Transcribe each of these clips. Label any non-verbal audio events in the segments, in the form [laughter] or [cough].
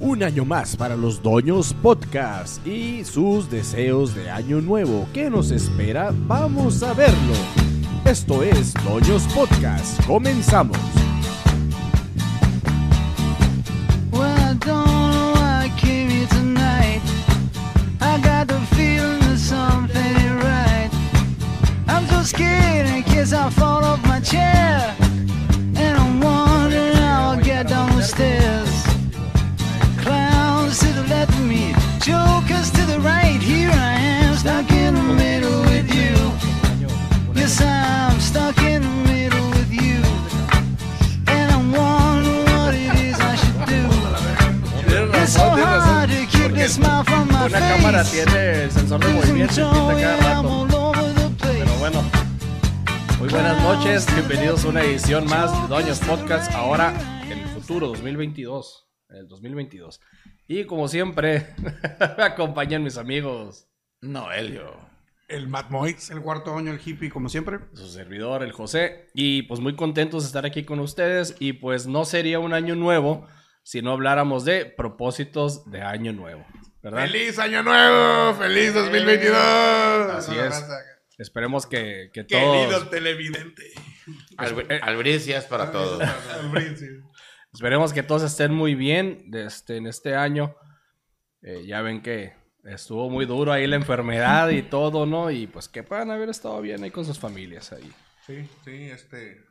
Un año más para los Doños Podcast y sus deseos de año nuevo. ¿Qué nos espera? Vamos a verlo. Esto es Doños Podcast. Comenzamos. Cámara tiene el sensor de movimiento y pinta cada rato. Pero bueno, muy buenas noches, bienvenidos a una edición más de Doños Podcast, ahora en el futuro, 2022, en el 2022. Y como siempre, [laughs] me acompañan mis amigos, Noelio. El Matt Moix, el cuarto año, el hippie, como siempre. su servidor, el José, y pues muy contentos de estar aquí con ustedes. Y pues no sería un año nuevo si no habláramos de propósitos de año nuevo, ¿verdad? ¡Feliz Año Nuevo! ¡Feliz 2022! Así es. Esperemos que, que Querido todos... televidente. Albri- albricias para todos. Brinzi. Esperemos que todos estén muy bien este, en este año. Eh, ya ven que estuvo muy duro ahí la enfermedad y todo, ¿no? Y pues que puedan haber estado bien ahí con sus familias ahí. Sí, sí, este.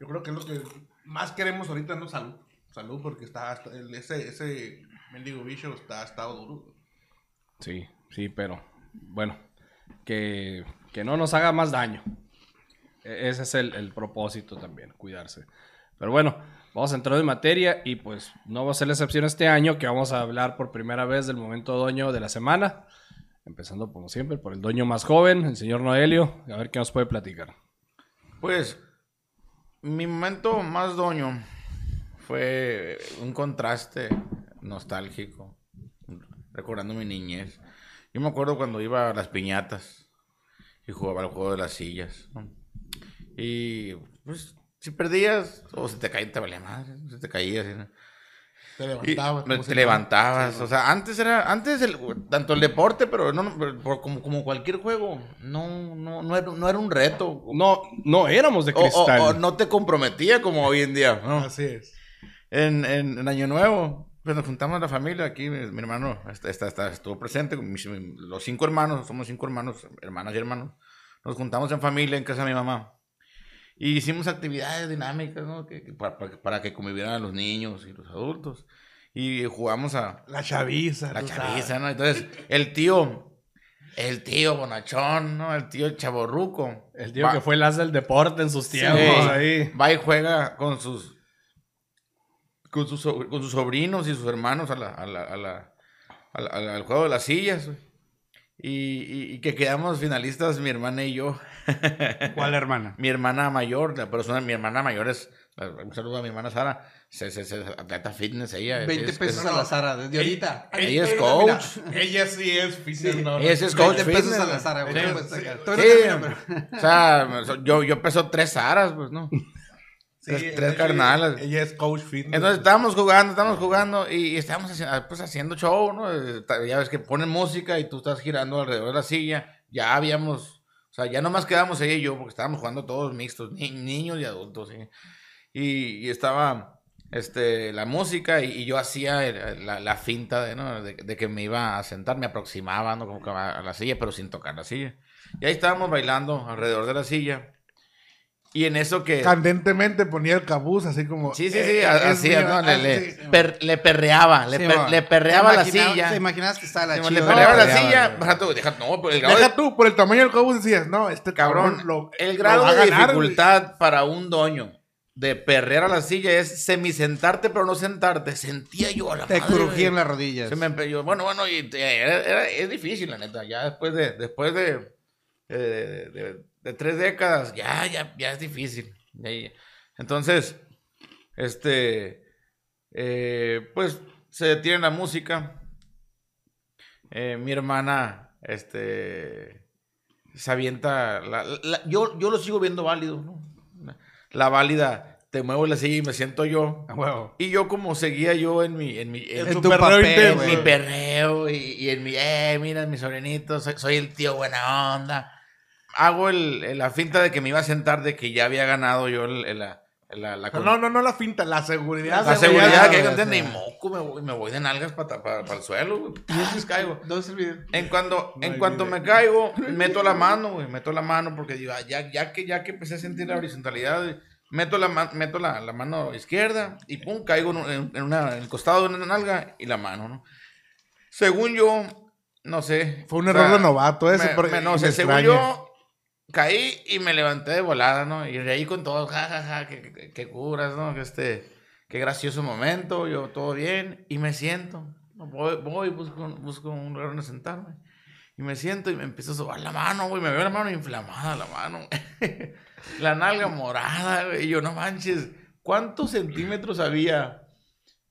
Yo creo que es lo que más queremos ahorita, ¿no? Salud. Salud, porque está. hasta- el- ese, ese mendigo bicho está ha estado duro. Sí, sí, pero bueno, que, que no nos haga más daño. E- ese es el, el propósito también, cuidarse. Pero bueno, vamos a entrar en materia y pues no va a ser la excepción este año que vamos a hablar por primera vez del momento doño de la semana. Empezando como siempre por el doño más joven, el señor Noelio. A ver qué nos puede platicar. Pues, mi momento más doño fue un contraste nostálgico, recordando mi niñez. Yo me acuerdo cuando iba a las piñatas y jugaba al juego de las sillas. ¿no? Y, pues, si perdías o se te caía, te valía madre, se te caía. ¿sí? Te levantabas. te levantabas, o sea, antes era, antes el, tanto el deporte, pero no, no, pero como, como cualquier juego, no, no, no era, no era un reto. No, no éramos de O, o- cristal. o no te comprometía como hoy en día, ¿no? Así es. En, en, en Año Nuevo, pues nos juntamos la familia aquí, mi, mi hermano está, está- está- estuvo presente, mis- los cinco hermanos, somos cinco hermanos, hermanas y hermanos, nos juntamos en familia en casa de mi mamá. Y hicimos actividades dinámicas, ¿no? Que, que para, para- que convivieran los niños y los adultos. Y jugamos a, La chaviza. la chaviza, sabes. ¿no? Entonces, el tío, el tío bonachón, ¿no? El tío chaborruco. el tío va- que fue el as del deporte en sus Sí, tiempos ahí. Va y juega con sus, con sus, so- con sus sobrinos y sus hermanos a la, a la- a la- a la- a la- al juego de las sillas. Y, y- y que quedamos finalistas, mi hermana y yo. [laughs] ¿Cuál hermana? Mi hermana mayor, la persona, mi hermana mayor es, un saludo a mi hermana Sara, se, se, se- atleta fitness, ella. 20 es- pesos es- a la Sara, desde ahorita. Ella es mira, coach. ella sí es fitness, no, no. Ella sí es coach 20 pesos fitness, a la Sara, güey. Sí. Sí, o sea, yo, yo peso tres Saras, pues, ¿no? Sí, tres- tres carnales. Ella es coach fitness. Entonces estábamos jugando, estábamos jugando y, y estábamos haciendo, pues, haciendo show, ¿no? Ya ves que ponen música y tú estás girando alrededor de la silla. Ya habíamos, o sea, ya nomás quedamos ella y yo porque estábamos jugando todos mixtos, ni- niños y adultos, ¿sí? Y, y estaba este, la música y, y yo hacía la, la finta de, ¿no? de, de que me iba a sentar, me aproximaba, ¿no? Como que a la silla, pero sin tocar la silla. Y ahí estábamos bailando alrededor de la silla. Y en eso que... Candentemente ponía el cabuz así como. Sí, sí, eh, sí, es así, mío, ¿no? Le, le, así. per- le perreaba, le, Sí, per- le perreaba la silla. Te imaginabas que estaba la Le chiva. perreaba la perreaba, silla. Deja tú, deja, no, pero el grado, Deja de, tú, por el tamaño del cabuz decías, no, este cabrón, cabrón, lo, el lo grado va a de ganar, güey. dificultad para un doño de perrear a la silla es semisentarte, pero no sentarte. Sentía yo a la Te crujían las rodillas. Se me yo, bueno, bueno, y te- era- era- es difícil, la neta. Ya después de, después de, de, de- de- tres décadas, ya, ya, ya es difícil. Entonces, este, eh, pues se detiene la música. Eh, mi hermana, este, se avienta. la- la- yo, yo lo sigo viendo válido, ¿no? La válida te muevo la silla y me siento yo. Huevo. Y yo como seguía yo en mi... En, mi, en En tu perreo papel, mi perreo y, y en mi, eh, mira, mi sobrinito, soy, soy el tío buena onda. Hago el, el- la finta de que me iba a sentar, de que ya había ganado yo el- el- la, la, la, No, no, no la finta, la seguridad. la seguridad que hay que tener. Ni moco, me voy, me voy de nalgas para el suelo, güey. [laughs] Entonces caigo. ¿Dónde es el video? En cuanto, No en cuanto video. me caigo, [laughs] meto la mano, güey, meto la mano porque digo, ah, ya, ya, que, ya que empecé a sentir la horizontalidad, güey, meto la, meto la, la mano izquierda y pum, caigo en, un- en- en una, en el costado de una nalga y la mano, ¿no? Según yo, no sé. Fue un o error sea, de novato ese. me- porque me- no sé, según extraña. yo, caí y me levanté de volada, ¿no? Y reí con todos, ja, ja, ja, que, que- que curas, ¿no? Que este, qué gracioso momento, yo todo bien, y me siento. Voy, voy busco, busco un lugar donde sentarme. Y me siento y me empiezo a sobar la mano, güey. Me veo la mano inflamada, la mano. [laughs] la nalga morada, güey. Y yo, no manches, ¿cuántos centímetros había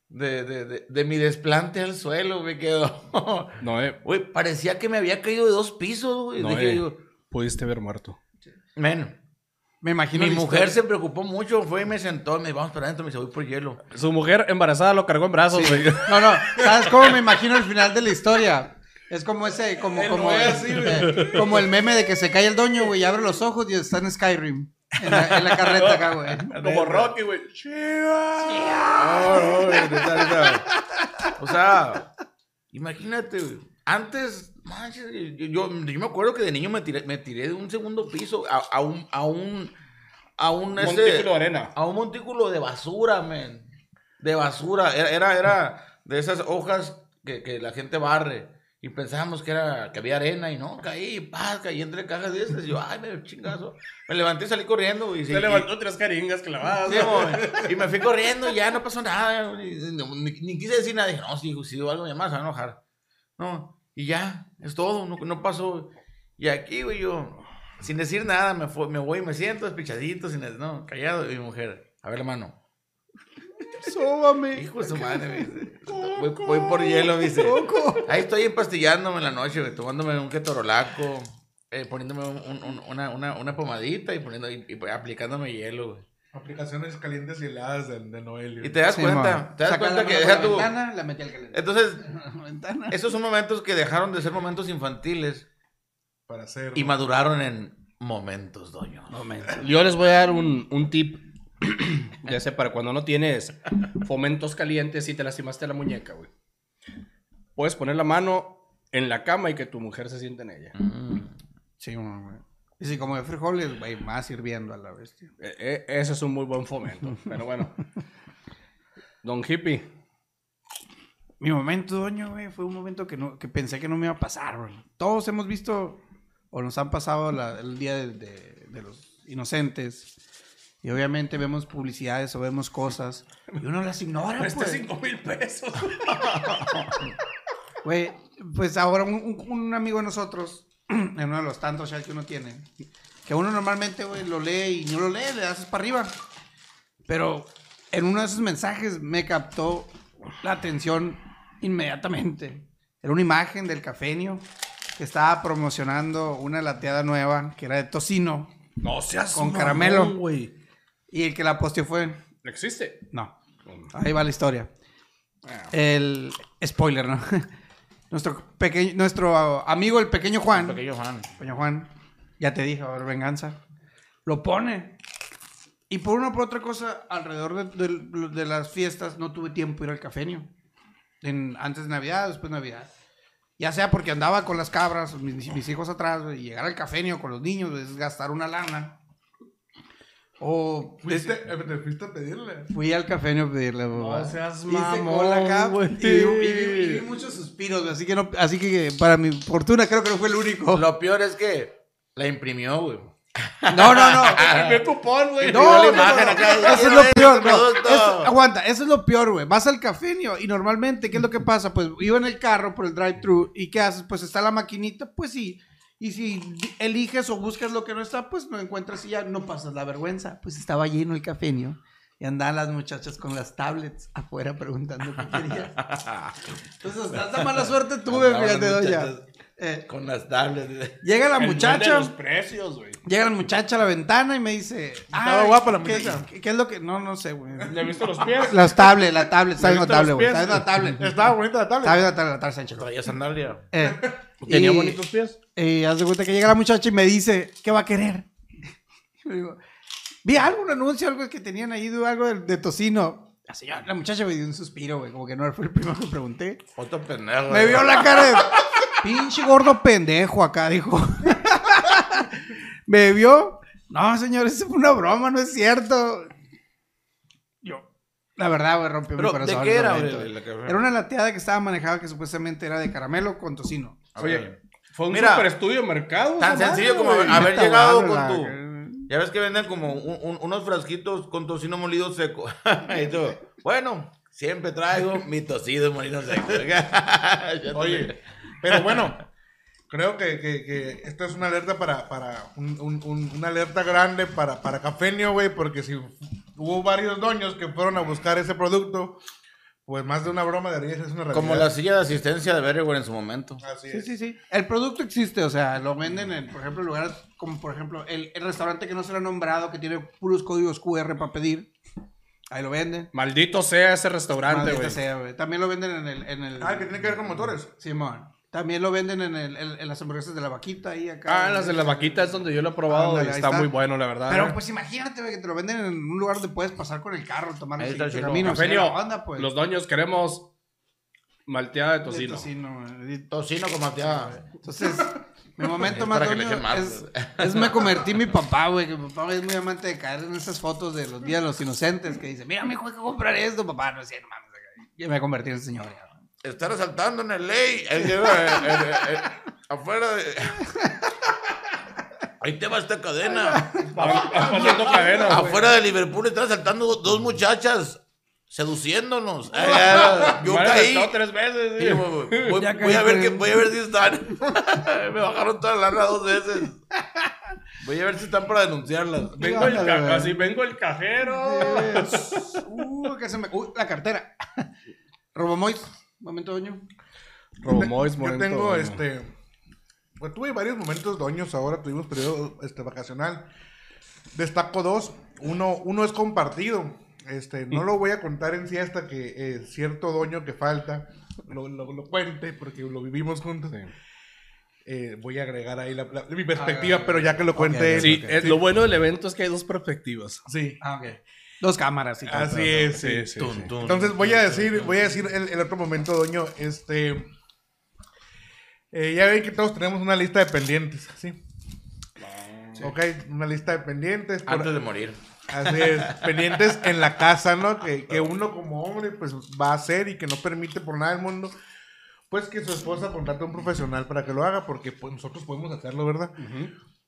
de, de, de, de mi desplante al suelo? Me quedó. No, eh, Güey, parecía que me había caído de dos pisos, güey. no, Dije eh, yo, pudiste haber muerto. men, Me imagino. mi mujer historia. se preocupó mucho, fue y me sentó, me dijo, vamos para adentro, me dice, voy por hielo. Su mujer embarazada lo cargó en brazos, güey. No, no. ¿Sabes cómo me imagino el final de la historia? Es como ese, como, El como, así, eh, como el meme de que se cae el doño, güey, y abre los ojos y está en Skyrim. En la, en la carreta acá, güey. Como Rocky, güey. No, no, güey, neta, neta. O sea, imagínate, güey. Antes, manches, yo, yo, yo me acuerdo que de niño me tiré, me tiré de un segundo piso a, a un, a un, a un, este, Montículo de arena. a un montículo de basura, men. De basura. Era, era, era de esas hojas que, que la gente barre. Y pensábamos que era que había arena y no, caí, paz, caí entre cajas de esas. Y yo, ay, me chingazo. Me levanté y salí corriendo. Y, Se levantó tres caringas clavadas. Sí, güey. [laughs] y me fui corriendo y ya no pasó nada. Ni, ni- ni quise decir nada. Dije, no, si, si digo algo mi mamá se va a enojar. No, y ya, es todo, no, no pasó. Y aquí, güey, yo, sin decir nada, me, fue- me voy y me siento despichadito, sin, no, callado. Y mi mujer, a ver la mano. Sóbame. Hijo de su madre, me dice. Voy, voy por hielo, me dice. Ahí estoy empastillándome en la noche, güey, tomándome un ketorolaco, eh, poniéndome un- un- una, una, una pomadita y, poniendo, y, y aplicándome hielo, güey. Aplicaciones calientes y heladas de, de Noelio. Y te das Sí, cuenta, te das Saca cuenta la que deja tu... ventana, la metí al calentador. Entonces, [laughs] La ventana. esos son momentos que dejaron de ser momentos infantiles Para hacer. y maduraron en momentos, doño. Yo les voy a dar un, un tip. [clears throat] ya sé, para cuando no tienes fomentos calientes y te lastimaste la muñeca, güey. Puedes poner la mano en la cama y que tu mujer se siente en ella. Sí, güey. Y sí, como de frijoles, güey, más hirviendo a la bestia. E- e- ese es un muy buen fomento. [laughs] Pero bueno. Don Hippie. Mi momento, doño, güey, fue un momento que, no, que pensé que no me iba a pasar, güey. Todos hemos visto o nos han pasado la- el día de, de- de los inocentes. Y obviamente vemos publicidades o vemos cosas y uno las ignora, pues. cinco mil pesos. [laughs] Güey, pues ahora un, un- un amigo de nosotros, [clears throat] en uno de los tantos chats que uno tiene, que uno normalmente, güey, lo lee y no lo lee, le das para arriba. Pero en uno de esos mensajes me captó la atención inmediatamente. Era una imagen del cafenio que estaba promocionando una lateada nueva que era de tocino No seas Con caramelo. y el que la posteó fue... ¿Existe? No. Ahí va la historia. El spoiler, ¿no? Nuestro pequeño, nuestro amigo el pequeño Juan, Pequeño Juan, ya te dije, a venganza. Lo pone. Y por una o por otra cosa, alrededor de, de- de las fiestas, no tuve tiempo de ir al cafenio. En, antes de Navidad, después de Navidad. Ya sea porque andaba con las cabras, mis, mis hijos atrás, y llegar al cafenio con los niños es gastar una lana. O ¿Fuiste, eh, te fuiste a pedirle? fui al cafenio a pedirle, mamá. No seas Hice mamón, cola acá güey. y, vi- y vi- y vi muchos suspiros, güey, así que no, así que para mi fortuna creo que no fue el único. Lo peor es que la imprimió, güey. No, no, no. [laughs] Mi cupón, güey. No, la no, imagen no, acá, no, eso es lo peor, este no. producto. Eso- aguanta, eso es lo peor, güey. Vas al cafenio y normalmente, ¿qué es lo que pasa? Pues iba en el carro por el drive-thru y ¿qué haces? Pues está la maquinita, pues sí. Y si di- eliges o buscas lo que no está, pues no encuentras y ya no pasas la vergüenza. Pues estaba lleno el cafenio y andaban las muchachas con las tablets afuera preguntando qué quería. Entonces, tanta mala suerte tuve, fíjate, doña. Eh, Con las tablets. llega la El muchacha. los precios, güey. Llega la muchacha a la ventana y me dice. Estaba "Ay, guapa la ¿qué- muchacha. ¿qué, qué es lo que.? No, no sé, güey. ¿Le he visto los pies? Las tablets, la tablet. Está ¿Le viendo viste tablet, güey. Está viendo la tablet. Estaba bonita la tablet. Está viendo la tablet, la tablet, Sánchez. Traía sandalia. Eh, ¿Tenía y- bonitos pies? Y haz de cuenta que llega la muchacha y me dice, ¿qué va a querer? [laughs] Y digo, vi algo, un anuncio, algo que tenían ahí, algo de, de tocino. La, señora, la muchacha me dio un suspiro, güey, como que no fue el primero que pregunté. Otro pendejo. Me vio la cara de pinche gordo pendejo acá, dijo. [laughs] me vio. No, señor, eso fue una broma, no es cierto. Yo, la verdad, güey, rompió mi ¿Pero corazón. de qué era, momento, güey? Era una lateada que estaba manejada que supuestamente era de caramelo con tocino. Oye, fue un Mira, super estudio de mercado. Tan esa sencillo madre, como güey. haber llegado con tu... Ya ves que venden como un- un- unos frasquitos con tocino molido seco. [laughs] y tú, bueno, siempre traigo mi tocino molido seco. [laughs] Oye, pero bueno, creo que, que, que esto es una alerta para, para un, un- un- una alerta grande para, para Cafenio, güey, porque si hubo varios dueños que fueron a buscar ese producto, pues más de una broma debería ser una realidad. Como la silla de asistencia de Betterware en su momento. Así Sí, es. sí, sí. El producto existe, o sea, lo venden en, por ejemplo, lugares como, por ejemplo, el, el restaurante que no se lo ha nombrado, que tiene puros códigos QR para pedir. Ahí lo venden. Maldito sea ese restaurante, Maldita güey. sea, güey. También lo venden en el... En el Ah, que tiene que ver con motores. Simón. También lo venden en, el, en, en las hamburguesas de la vaquita ahí acá. Ah, las de la vaquita es donde yo lo he probado y está, está. muy bueno, la verdad. Pero eh. pues imagínate, güey, que te lo venden en un lugar donde puedes pasar con el carro, tomar Ahí el está camino. Onda, pues. los dueños queremos malteada de De tocino. tocino, güey. Tocino con malteada. Entonces, mi momento [laughs] más doño es, es me convertí en mi papá, güey. Que mi papá es muy amante de caer en esas fotos de los días de los inocentes que dice, mira, mi hijo, hay que comprar esto, papá. No es cierto, mames. Y me convertí en señor. ya, güey. Está resaltando en el ley. Afuera de. [laughs] Ahí te va esta cadena. Afuera de Liverpool están saltando dos muchachas seduciéndonos. Ay, Yo caí. asaltado tres veces, Sí, sí. voy, voy- Ya voy a ver que, voy a ver si están. [laughs] Me bajaron toda la lana dos veces. Voy a ver si están para denunciarlas. Vengo el, ca- así, vengo el cajero. [laughs] Uh, que se me... Uh, la cartera. Robomois. Momento, doño. Robomois, Yo momento, tengo doño. este. Pues tuve varios momentos doños ahora, tuvimos periodo este, vacacional. Destaco dos. Uno, uno es compartido. Este, no lo voy a contar en sí hasta que eh, cierto doño que falta lo, lo- lo cuente, porque lo vivimos juntos. Eh, voy a agregar ahí la, la- mi perspectiva, pero ya que lo cuente él. Sí, es- lo bueno del evento es que hay dos perspectivas. Sí. Ah, ok. Dos cámaras y todo. Así todo, es, Sí, sí. sí, Tun, sí. tun. Entonces voy a decir, voy a decir el, el otro momento, doño. Este. eh, ya ven que todos tenemos una lista de pendientes, ¿sí? Ok, una lista de pendientes. por- Antes de morir. Así es, pendientes en la casa, ¿no? Que, que uno como hombre, pues va a hacer y que no permite por nada del mundo, pues que su esposa contrate a un profesional para que lo haga, porque pues nosotros podemos hacerlo, ¿verdad?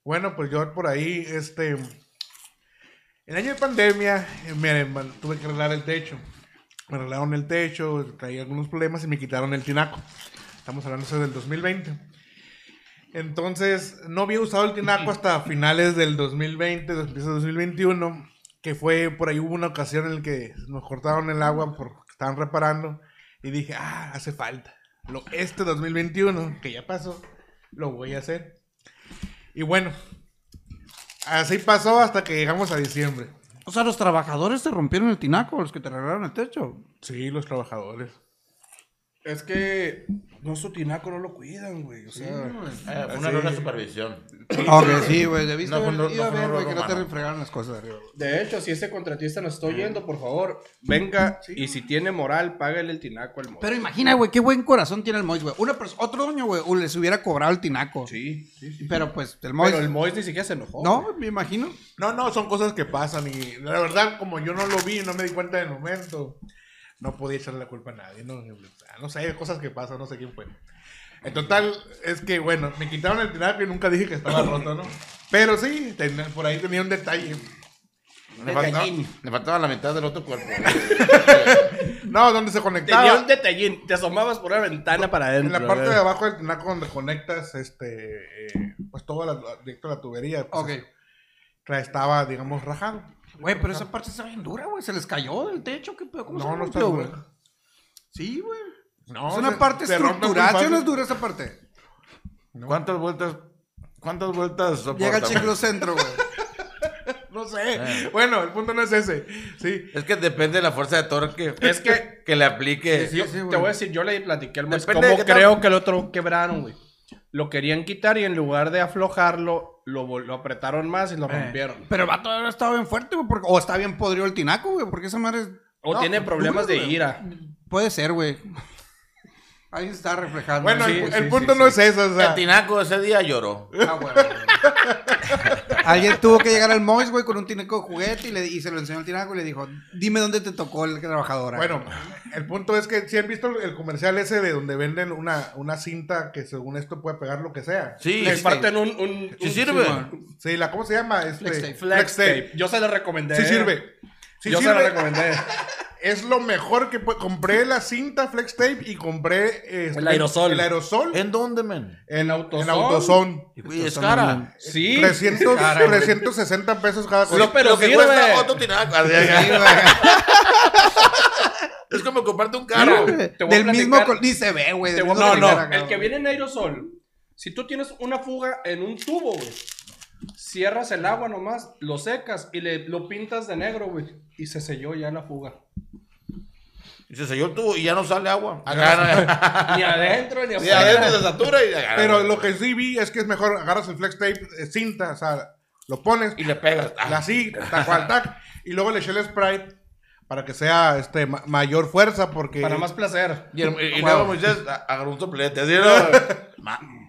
Bueno, pues yo por ahí, este. El año de pandemia, eh, tuve que arreglar el techo. Me arreglaron el techo, traía algunos problemas y me quitaron el tinaco. Estamos hablando del 2020. Entonces, no había usado el tinaco hasta finales del 2020, empieza el 2021, que fue por ahí hubo una ocasión en la que nos cortaron el agua porque estaban reparando y dije, ah, hace falta. Lo, este 2021, que ya pasó, lo voy a hacer. Y bueno, así pasó hasta que llegamos a diciembre. O sea, los trabajadores te rompieron el tinaco, los que te arreglaron el techo. Sí, los trabajadores. Es que no su tinaco no lo cuidan, güey. O sea, Eh, fue una error de supervisión. Ok, sí, güey. Debiste No, no, no, no, ver, no, güey, no, que no te refregaron las cosas de arriba. güey. de hecho, si ese contratista nos está oyendo, por favor, venga y si tiene moral, págale el tinaco al mozo. Pero imagina, güey, qué buen corazón tiene el Mois, güey. Otro dueño, güey, les hubiera cobrado el tinaco. Sí, sí, sí. Pero pues, el Mois. Pero el Mois ni siquiera se enojó. No, me imagino. No, no, son cosas que pasan y la verdad, como yo no lo vi, no me di cuenta del momento, no podía echarle la culpa a nadie, no, no sé, hay cosas que pasan, no sé quién fue. En total, es que bueno, me quitaron el tinaco y nunca dije que estaba roto, ¿no? Pero sí, ten- por ahí tenía un detalle. Le faltaba, le faltaba la mitad del otro cuerpo. [laughs] No, donde se conectaba. Tenía un detallín. Te asomabas por una ventana para En adentro. la parte de abajo del tinaco donde conectas, este, eh, pues todo la, directo a la tubería, pues, Ok. tra- estaba, digamos, rajado. Güey, pero esa parte está bien dura, güey. Se les cayó del techo, ¿qué pedo? ¿Cómo se No, no está güey? dura. Sí, güey. No, es una se- parte estructural, ¿sí o no es dura esa parte? ¿Cuántas vueltas? ¿Cuántas vueltas Llega al soporta? ciclocentro, güey. [laughs] No sé. Bueno, el punto no es ese. Sí. Es que depende de la fuerza de torque. Es que- [laughs] que le aplique. Yo- sí, te voy a decir, yo le platiqué al Mois cómo creo que el otro quebraron, güey. Lo querían quitar y en lugar de aflojarlo, lo, apretaron más y lo rompieron. Pero el vato ahora estaba bien fuerte, güey. porque- O está bien podrido el tinaco, güey. Porque esa madre. es- O No, tiene pues, problemas de ira. Puede ser, güey. Ahí se está reflejando. Bueno, Sí, el, sí, el sí, punto sí, no sí. es eso. O sea, El tinaco ese día lloró. Ah, güey. [laughs] Alguien tuvo que llegar al Mois, güey, con un tinaco de juguete y, le, y se lo enseñó al tinaco y le dijo, dime dónde te tocó el trabajador. Bueno, el punto es que si han visto el comercial ese de donde venden una, una cinta que según esto puede pegar lo que sea. Sí, Les sí. parten un... un, Sí un- sirve. Sí, la, ¿cómo se llama? Este, Flex tape. Flex tape. Yo se lo recomendé. Sí sirve. Sí Yo se sirve. lo recomendé. [laughs] Es lo mejor que puede. Compré la cinta flex tape y compré este, El aerosol. El aerosol en, ¿En dónde, men? en Autoson. Autoson. Y es cara. Sí. 300, 360 pesos cada cosa. Lo- pero lo que sirve. cuesta otro [laughs] es como comprarte un carro. Mira, te voy a Del mismo Ni se ve, güey. Acá, acá, El que viene en aerosol, si tú tienes una fuga en un tubo, güey, cierras el agua nomás, lo secas y le, lo pintas de negro, güey, y se selló ya la fuga. Y se selló el tubo y ya no sale agua. [laughs] Ni adentro ni afuera. adentro se satura y Pero lo que sí vi es que es mejor agarras el flex tape, eh, cinta, o sea, lo pones, Y le pegas. Ah, la así, tac, cual, tac, y luego le eché el Sprite para que sea este ma- mayor fuerza porque Para más placer. Y, el- y- y luego Moisés agarró un soplete. Así, ¿no? [laughs]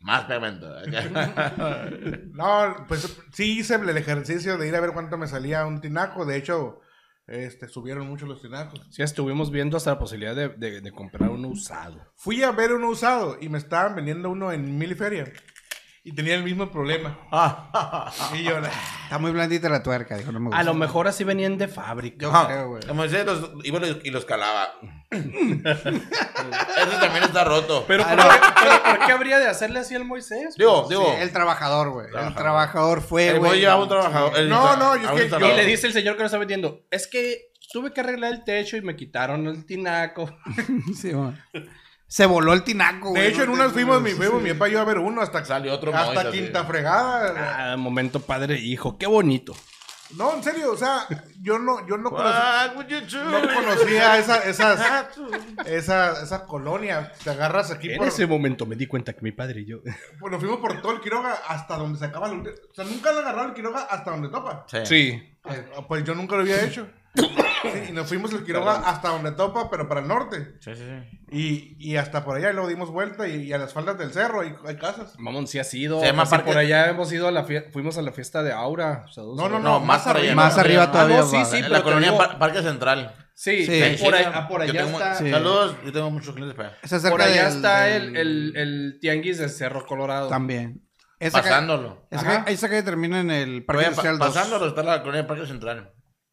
Más pegamento. [laughs] no, pues sí hice el ejercicio de ir a ver cuánto me salía un tinaco, de hecho este subieron mucho los tinacos. Sí, estuvimos viendo hasta la posibilidad de, de- de comprar uno usado. Fui a ver uno usado y me estaban vendiendo uno en Miliferia y tenía el mismo problema. [laughs] y yo, Está muy blandita la tuerca, dijo, no me gusta. A lo mejor así venían de fábrica. Yo creo, güey. Moisés los, iba y los- y los calaba. [laughs] Ese también está roto. Pero, ¿por qué, pero ¿por qué habría de hacerle así al Moisés? digo, Sí, digo. el trabajador, güey. El Trabajador. trabajador fue, el güey. boy llevaba un trabajador. el- No, no, yo a un es que- Y instalador. le dice el señor que lo está vendiendo, es que tuve que arreglar el techo y me quitaron el tinaco. [laughs] Sí, güey. Se voló el tinaco, güey. de hecho en unas fuimos mi fuimos sí. mi papá y yo a ver uno hasta Salió otro hasta Moisés, quinta sí. fregada. Ah, momento padre e hijo, qué bonito. No, en serio, o sea, yo no yo no conocía, Ah, no conocía esa, esas esa esa colonia. Te agarras aquí En por ese momento me di cuenta que mi padre y yo... [laughs] Pues nos fuimos por todo el Quiroga hasta donde se acaba el... O sea, nunca le agarrado el Quiroga hasta donde topa. Sí. Sí. Ah, Pues yo nunca lo había hecho. Sí, y nos fuimos el Quiroga hasta donde topa, pero para el norte. Sí, sí, sí. Y, y hasta por allá, y luego dimos vuelta y, y a las faldas del cerro hay, hay casas. Mamón, sí ha sido. Se llama Casi Parque- por allá hemos ido a la fiesta, fuimos a la fiesta de Aura. Saludos No, no, no, No, más arriba. Más arriba Ah, todavía. no, sí, va. sí. En pero la te colonia digo- Par- Parque Central. Sí, Sí. por, ahí- ah, por yo allá tengo- está. Sí. Saludos, yo tengo muchos clientes para allá. Por allá del- está del- el, el, el tianguis de Cerro Colorado. También. Esa Pasándolo. esa Ajá. calle- esa calle termina en el Parque Oye, pa- Industrial 2. pasándolo está la colonia Parque Central.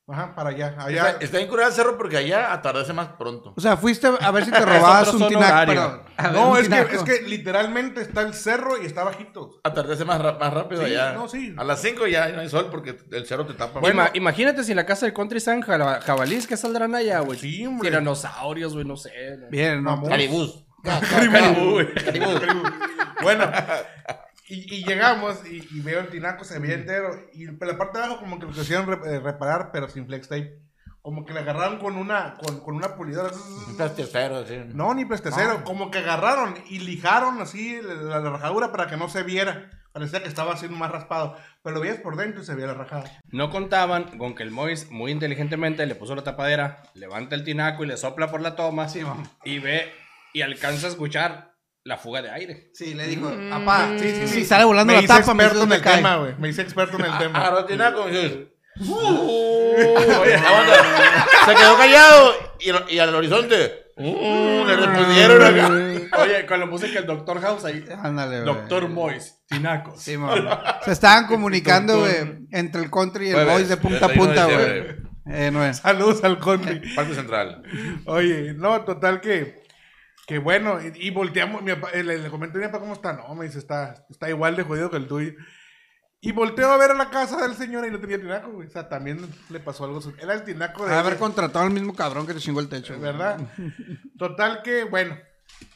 Ajá, para allá. Allá. Está, está bien curada el cerro porque allá atardece más pronto. O sea, fuiste a ver si te [laughs] robabas un tinaco. No, un es que, es que literalmente está el cerro y está bajito. Atardece más, más rápido Sí, allá. no, sí. A las 5 ya no hay sol porque el cerro te tapa. Ima- imagínate si en la casa del country están jabalís que saldrán allá, güey. Sí, hombre. Tiranosaurios, güey, no sé. Bien, no. Caribús. Caribú, güey. Bueno, y, y llegamos y, y veo el tinaco, se veía entero. Y por la parte de abajo, como que lo quisieron re- eh, reparar, pero sin flex tape. Como que le agarraron con una, con, con una pulidora. Un plasticero, sí. No, ni plastecero. Como que agarraron y lijaron así la, la rajadura para que no se viera. Parecía que estaba haciendo más raspado. Pero lo veías por dentro y se veía la rajada. No contaban con que el Mois muy inteligentemente le puso la tapadera, levanta el tinaco y le sopla por la toma y ve y alcanza a escuchar la fuga de aire. Sí, le dijo, papá, Sí, sí, sí. sale volando Me la hice tapa, me experto en el tema, güey. Me hice experto en el tema. Tinaco y dices, Oye, aguanta. Se quedó callado y, al horizonte. uh, le respondieron acá. [laughs] Oye, con la música del Doctor House ahí. Ándale, güey. Doctor Mois, tinacos. Sí. [laughs] Se estaban comunicando, güey, entre el country y el boys de punta a 31 punta, güey. diciembre. Eh, no es. Saludos al country. Parque Central. Oye, no, total que, que bueno, y, y volteamos, mi papá, le, le comenté a mi papá cómo está, no, me dice, está, está igual de jodido que el tuyo. Y volteo a ver a la casa del señor y no tenía tinaco, güey. O sea, también le pasó algo. Era el tinaco de... Haber contratado al mismo cabrón que te chingó el techo. güey. ¿Verdad? Total que, bueno,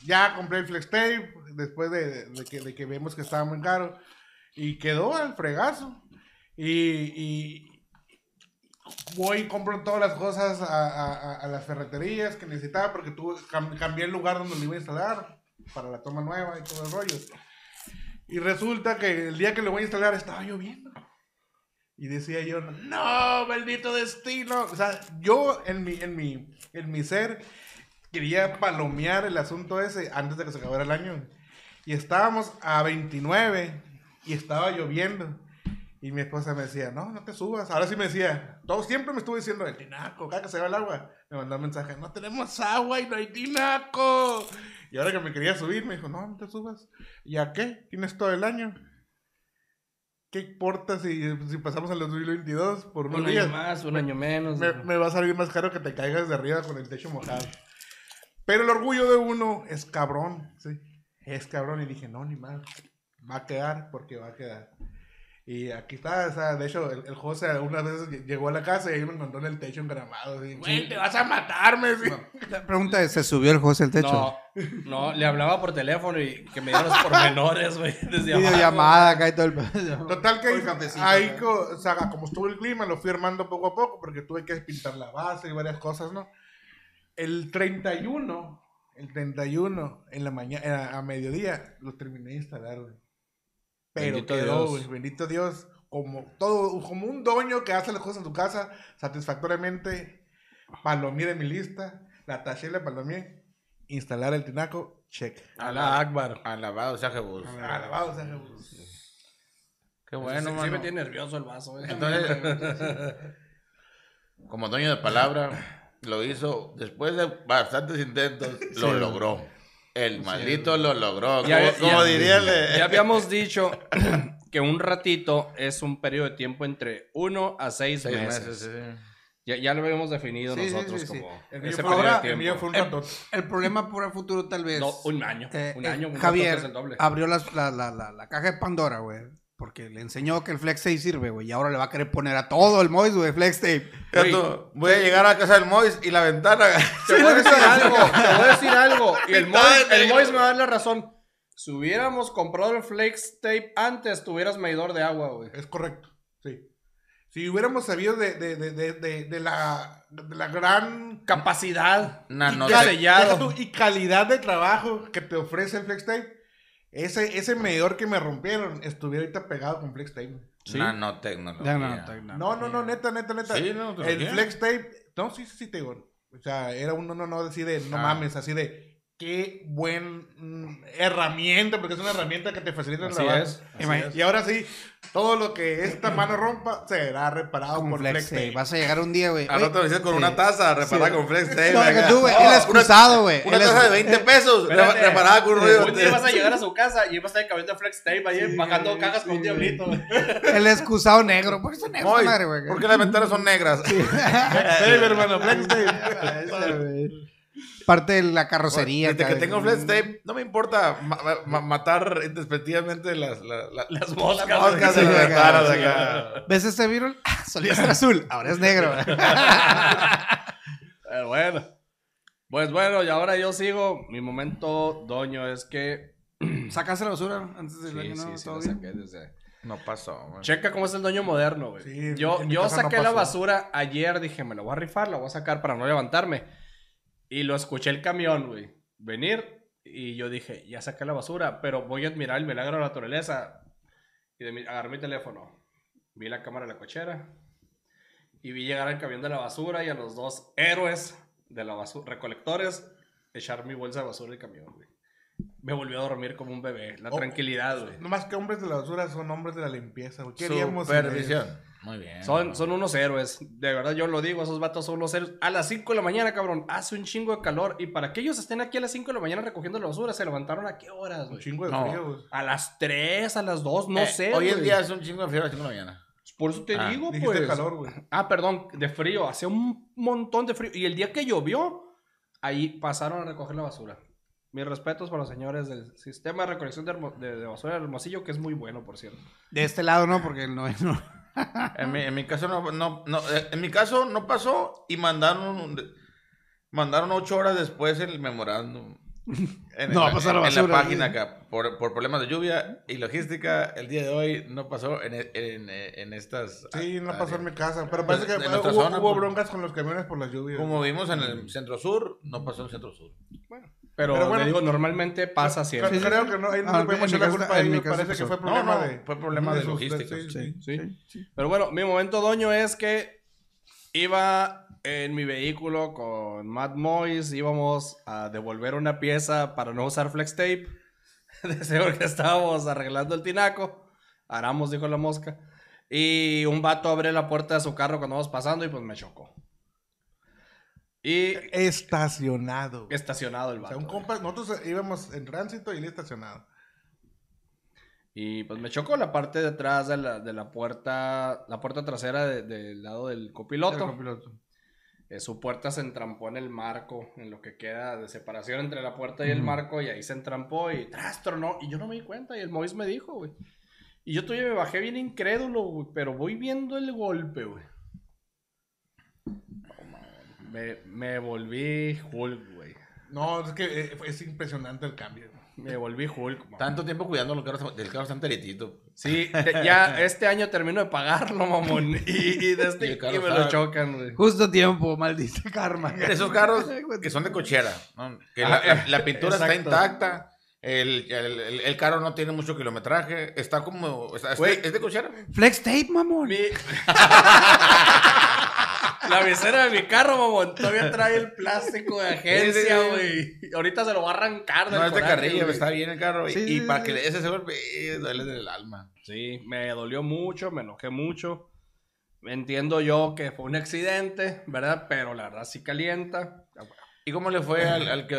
ya compré el flex tape, después de, de que, de que vemos que estaba muy caro. Y quedó al fregazo. Y, y voy y compro todas las cosas a, a- a- las ferreterías que necesitaba porque tuve, cam- cambié el lugar donde lo iba a instalar para la toma nueva y todo el rollo. Y resulta que el día que lo voy a instalar estaba lloviendo. Y decía yo, no, maldito destino. O sea, yo en mi, en mi, en mi ser quería palomear el asunto ese antes de que se acabara el año. Y estábamos a 29 y estaba lloviendo. Y mi esposa me decía, no, no te subas. Ahora sí me decía, todo siempre me estuvo diciendo, el tinaco, cada que se va el agua. Me mandó un mensaje, no tenemos agua y no hay tinaco. Y ahora que me quería subir, me dijo, no, no te subas. ¿Y a qué? Tienes todo el año. ¿Qué importa si, si pasamos al 2022 por unos Un días? año más, un año menos. me, me va a salir más caro que te caigas de arriba con el techo mojado. Pero el orgullo de uno es cabrón, sí. Es cabrón. Y dije, no, ni mal. Va a quedar porque va a quedar. Y aquí está, o sea, de hecho, el, el José algunas veces lle- llegó a la casa y ahí me encontró en el techo engramado. así, Güey, te vas a matarme. sí". La pregunta es, ¿se subió el José al techo? No, no, le hablaba por teléfono y que me dieron los pormenores, güey. [laughs] Desde. Videollamada acá y todo el pedo. Total que ahí, el cafecito, ahí acá. co- o sea, como estuvo el clima, lo fui armando poco a poco porque tuve que pintar la base y varias cosas, ¿no? El 31, el 31 en la mañana, a mediodía, lo terminé de instalar, güey. Pero Bendito quedó, Dios. güey, bendito Dios, como todo, como un doño que hace las cosas en su casa satisfactoriamente. Palomé de mi lista, la taché, la palomé, instalar el tinaco, check. Alá Akbar. Alabado sea Jesús. Alabado sea Jesús. Qué bueno, sí, sí mano. me tiene nervioso el vaso, güey. Entonces, como dueño de palabra, lo hizo después de bastantes intentos, lo logró. El maldito lo logró. Ya- como, diría el Ya habíamos [laughs] dicho que un ratito es un periodo de tiempo entre uno a seis, seis meses. meses. sí. Ya, ya lo habíamos definido Sí, sí, nosotros sí, sí. como El ese fue, periodo de el fue un El, ratote. el problema por el futuro tal vez... No, un año. eh, un eh, año. un Javier el doble. abrió la, la, la, la caja de Pandora, güey. Porque le enseñó que el Flex Tape sirve, güey. Y ahora le va a querer poner a todo el Mois, güey, Flex Tape. Tú, voy a llegar a casa del Mois y la ventana. [laughs] Te voy a decir algo, te voy a decir algo. Y el Mois, el. Mois me va a dar la razón. Si hubiéramos comprado el Flex Tape antes, tuvieras medidor de agua, güey. Es correcto, sí. Si hubiéramos sabido de, de, de, de, de, de la, de la gran Capacidad. Nano- y cal- y calidad de trabajo que te ofrece el FlexTape, ese, ese medidor que me rompieron estuviera ahorita pegado con FlexTape. Sí. Nanotecnología. No, no, no, neta, neta, neta. Sí, no, el tecnología. FlexTape, no, sí, sí, sí, te digo. O sea, era uno, no, no, así de, no Ah. mames, así de, qué buen mm, herramienta, porque es una herramienta que te facilita el trabajo. es. Y ahora sí, todo lo que esta mano rompa será reparado Con por Flex FlexTape. Tape. Vas a llegar un día, güey. Al Oye, rato lo dices con sí. una taza reparada Sí. con Flex Tape. No, que tú, güey, Oh, el una- excusado, güey. Una el taza de excu- 20 pesos Espérate. reparada con un rollo. Un día vas a llegar a su casa y vas a estar cambiando Flex Tape ahí bajando cajas con un diablito, güey. [laughs] El excusado negro. ¿Por qué son negros, madre, güey? ¿Por qué las ventanas son negras? [laughs] FlexTape, hermano, FlexTape. [laughs] Ese, güey. Parte de la carrocería. Desde acá, que tengo. Flex Tape, no me importa ma- ma- matar despectivamente las, la- la- Las moscas. moscas de las sí. acá. ¿Ves ese virus? [laughs] Ah, solía ser azul. Ahora es negro. güey. [laughs] Eh, bueno. Pues bueno, y ahora yo sigo. Mi momento doño es que. [clears throat] ¿Sacaste la basura antes del Sí, año? sí, ¿no? sí, saqué desde. No pasó, man. Checa cómo es el doño moderno, güey. Sí, yo yo casa no saqué la basura ayer, dije, me lo voy a rifar, la voy a sacar para no levantarme. Y lo escuché el camión, güey, venir. Y yo dije, ya saqué la basura, pero voy a admirar el milagro de la naturaleza. Y de mi- agarré mi teléfono, vi la cámara de la cochera. Y vi llegar al camión de la basura y a los dos héroes de la basura, recolectores, echar mi bolsa de basura del camión, güey. Me volvió a dormir como un bebé. La Oh. tranquilidad, güey. No más que hombres de la basura son hombres de la limpieza. güey. ¿Qué haríamos sin Supervisión. Muy bien. Son, son unos héroes. De verdad, yo lo digo, esos vatos son unos héroes. A las 5 de la mañana, cabrón, hace un chingo de calor. Y para que ellos estén aquí a las 5 de la mañana recogiendo la basura, ¿se levantaron a qué horas, Un güey? chingo de No. frío, güey. A las 3, a las 2, no Eh, sé. Hoy en día es un chingo de frío a las 5 de la mañana. Por eso te Ah, digo, pues. calor, güey. Ah, perdón, de frío. Hace un montón de frío. Y el día que llovió, ahí pasaron a recoger la basura. Mis respetos para los señores del sistema de recolección de, de- de basura de Hermosillo, que es muy bueno, por cierto. De este lado no, porque no. [laughs] no. En mi, en mi caso no, no, no, eh, en mi caso no pasó y mandaron mandaron ocho horas después el memorándum. En, No, en- pasó a la en basura, página acá, por, por problemas de lluvia y logística, el día de hoy no pasó en, en, en estas... Sí, no pasó en mi áreas. casa. Pero parece que En nuestra hubo, zona, hubo pues. broncas con los camiones por las lluvias. Como vimos en el centro sur, no pasó en el centro sur. Pero, Pero bueno. digo, normalmente pasa siempre. creo que no, ahí no Ah, podemos echar la culpa Parece que fue problema no, de... fue problema de logística. sí, sí. Sí. Pero bueno, mi momento doño es que iba en mi vehículo con Matt Moyes, íbamos a devolver una pieza para no usar flex tape. [laughs] De seguro que estábamos arreglando el tinaco. Aramos, dijo la mosca. Y un vato abre la puerta de su carro cuando vamos pasando y pues me chocó. Y Estacionado. estacionado el O vato. sea, un compa, nosotros íbamos en tránsito y él estacionado. Y pues me chocó la parte de atrás de la, de la puerta, la puerta trasera de- del lado del copiloto. Copiloto. Eh, su puerta se entrampó en el marco, en lo que queda de separación entre la puerta y el marco, y ahí se entrampó y tras tronó. Y yo no me di cuenta, y el Mois me dijo, güey. Y yo todavía me bajé bien incrédulo, güey, pero voy viendo el golpe, güey. Me, me volví Hulk, güey. No, es que eh, es impresionante el cambio. Me volví Hulk. Tanto tiempo cuidando los carros, del carro está enteritito. Sí, te- ya este año termino de pagarlo, mamón. [laughs] Y, y, de este- Y el carro y me está- lo chocan, güey. Justo a tiempo, maldito karma. [laughs] Esos carros que son de cochera, ¿no? que la, la- la pintura está Exacto. intacta, el, el, el- el carro no tiene mucho kilometraje, está como... está- Güey. ¿Es de cochera? Flex tape, mamón. Mi- [laughs] La visera de mi carro, mamón, todavía trae el plástico de agencia, güey. Ahorita se lo va a arrancar del No es de coraje, güey. está bien el carro. y- Sí, y sí, para sí. que le des ese golpe, eh, duele del alma. Sí, me dolió mucho, me enojé mucho. Entiendo yo que fue un accidente, ¿verdad? Pero la verdad sí calienta. ¿Y cómo le fue al, al que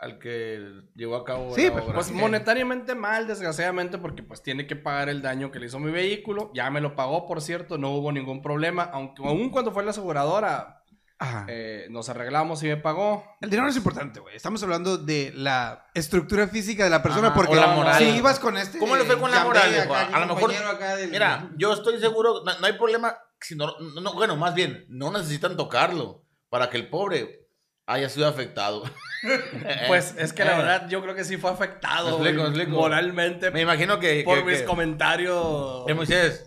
al que llevó a cabo Sí, la pues, obra? Pues monetariamente mal, desgraciadamente, porque pues tiene que pagar el daño que le hizo mi vehículo. Ya me lo pagó, por cierto, no hubo ningún problema. Aunque aún cuando fue la aseguradora, eh, nos arreglamos y me pagó. El dinero es importante, güey. Estamos hablando de la estructura física de la persona. Ajá, porque o la moral. si ibas con este. ¿Cómo le fue con la moral, acá? A lo mejor- compañero acá del- Mira, yo estoy seguro, no, no hay problema, si no, no- no, bueno, más bien, no necesitan tocarlo para que el pobre haya sido afectado. [laughs] Pues es que la Eh, verdad yo creo que sí fue afectado explico, explico. moralmente Me imagino que... por que- mis que- comentarios. El Moisés,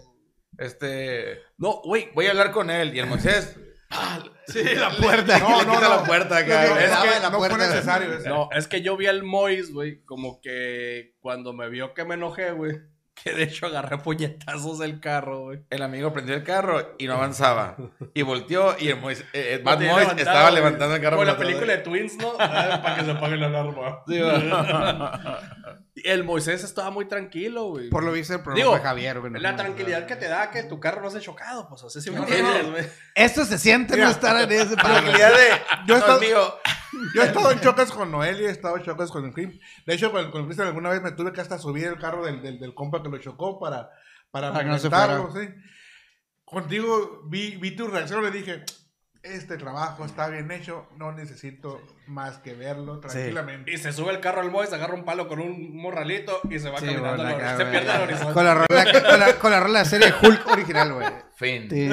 este, No, güey, voy a hablar con él y el Moisés... [laughs] Sí, la puerta. No, no, no. la puerta Es que la no fue necesario eso. no, es que yo vi al Mois, güey, como que cuando me vio que me enojé, güey, que de hecho agarré puñetazos del carro, güey. El amigo prendió el carro y no avanzaba. [laughs] Y volteó y el Moisés, eh, eh, tenía Mois estaba güey. levantando el carro. Como la película de Twins, ¿no? Ah, Para que se apague la alarma. Sí, [laughs] el Moisés estaba muy tranquilo, güey. Por lo visto, el problema Digo, fue Javier, güey. no La tranquilidad que te da que tu carro no se ha chocado, pues, o sea, si me No, no. Esto se siente no estar en ese Tranquilidad de... Yo no, estaba-. [laughs] Yo he estado en chocas con Noel y he estado en chocas con el Cream. De hecho, con, con el Cristian alguna vez me tuve que hasta subir el carro del, del, del compa que lo chocó para, para, Para que no se comentarlo, sí. Contigo vi, vi tu reacción y le dije, este trabajo está bien hecho, no necesito más que verlo tranquilamente. Y se sube el carro al Mois, agarra un palo con un morralito y se va Sí, caminando. bueno, acá, se pierde el horizonte. Con la rola, con la, con la rola serie Hulk original, güey. Fin. Sí.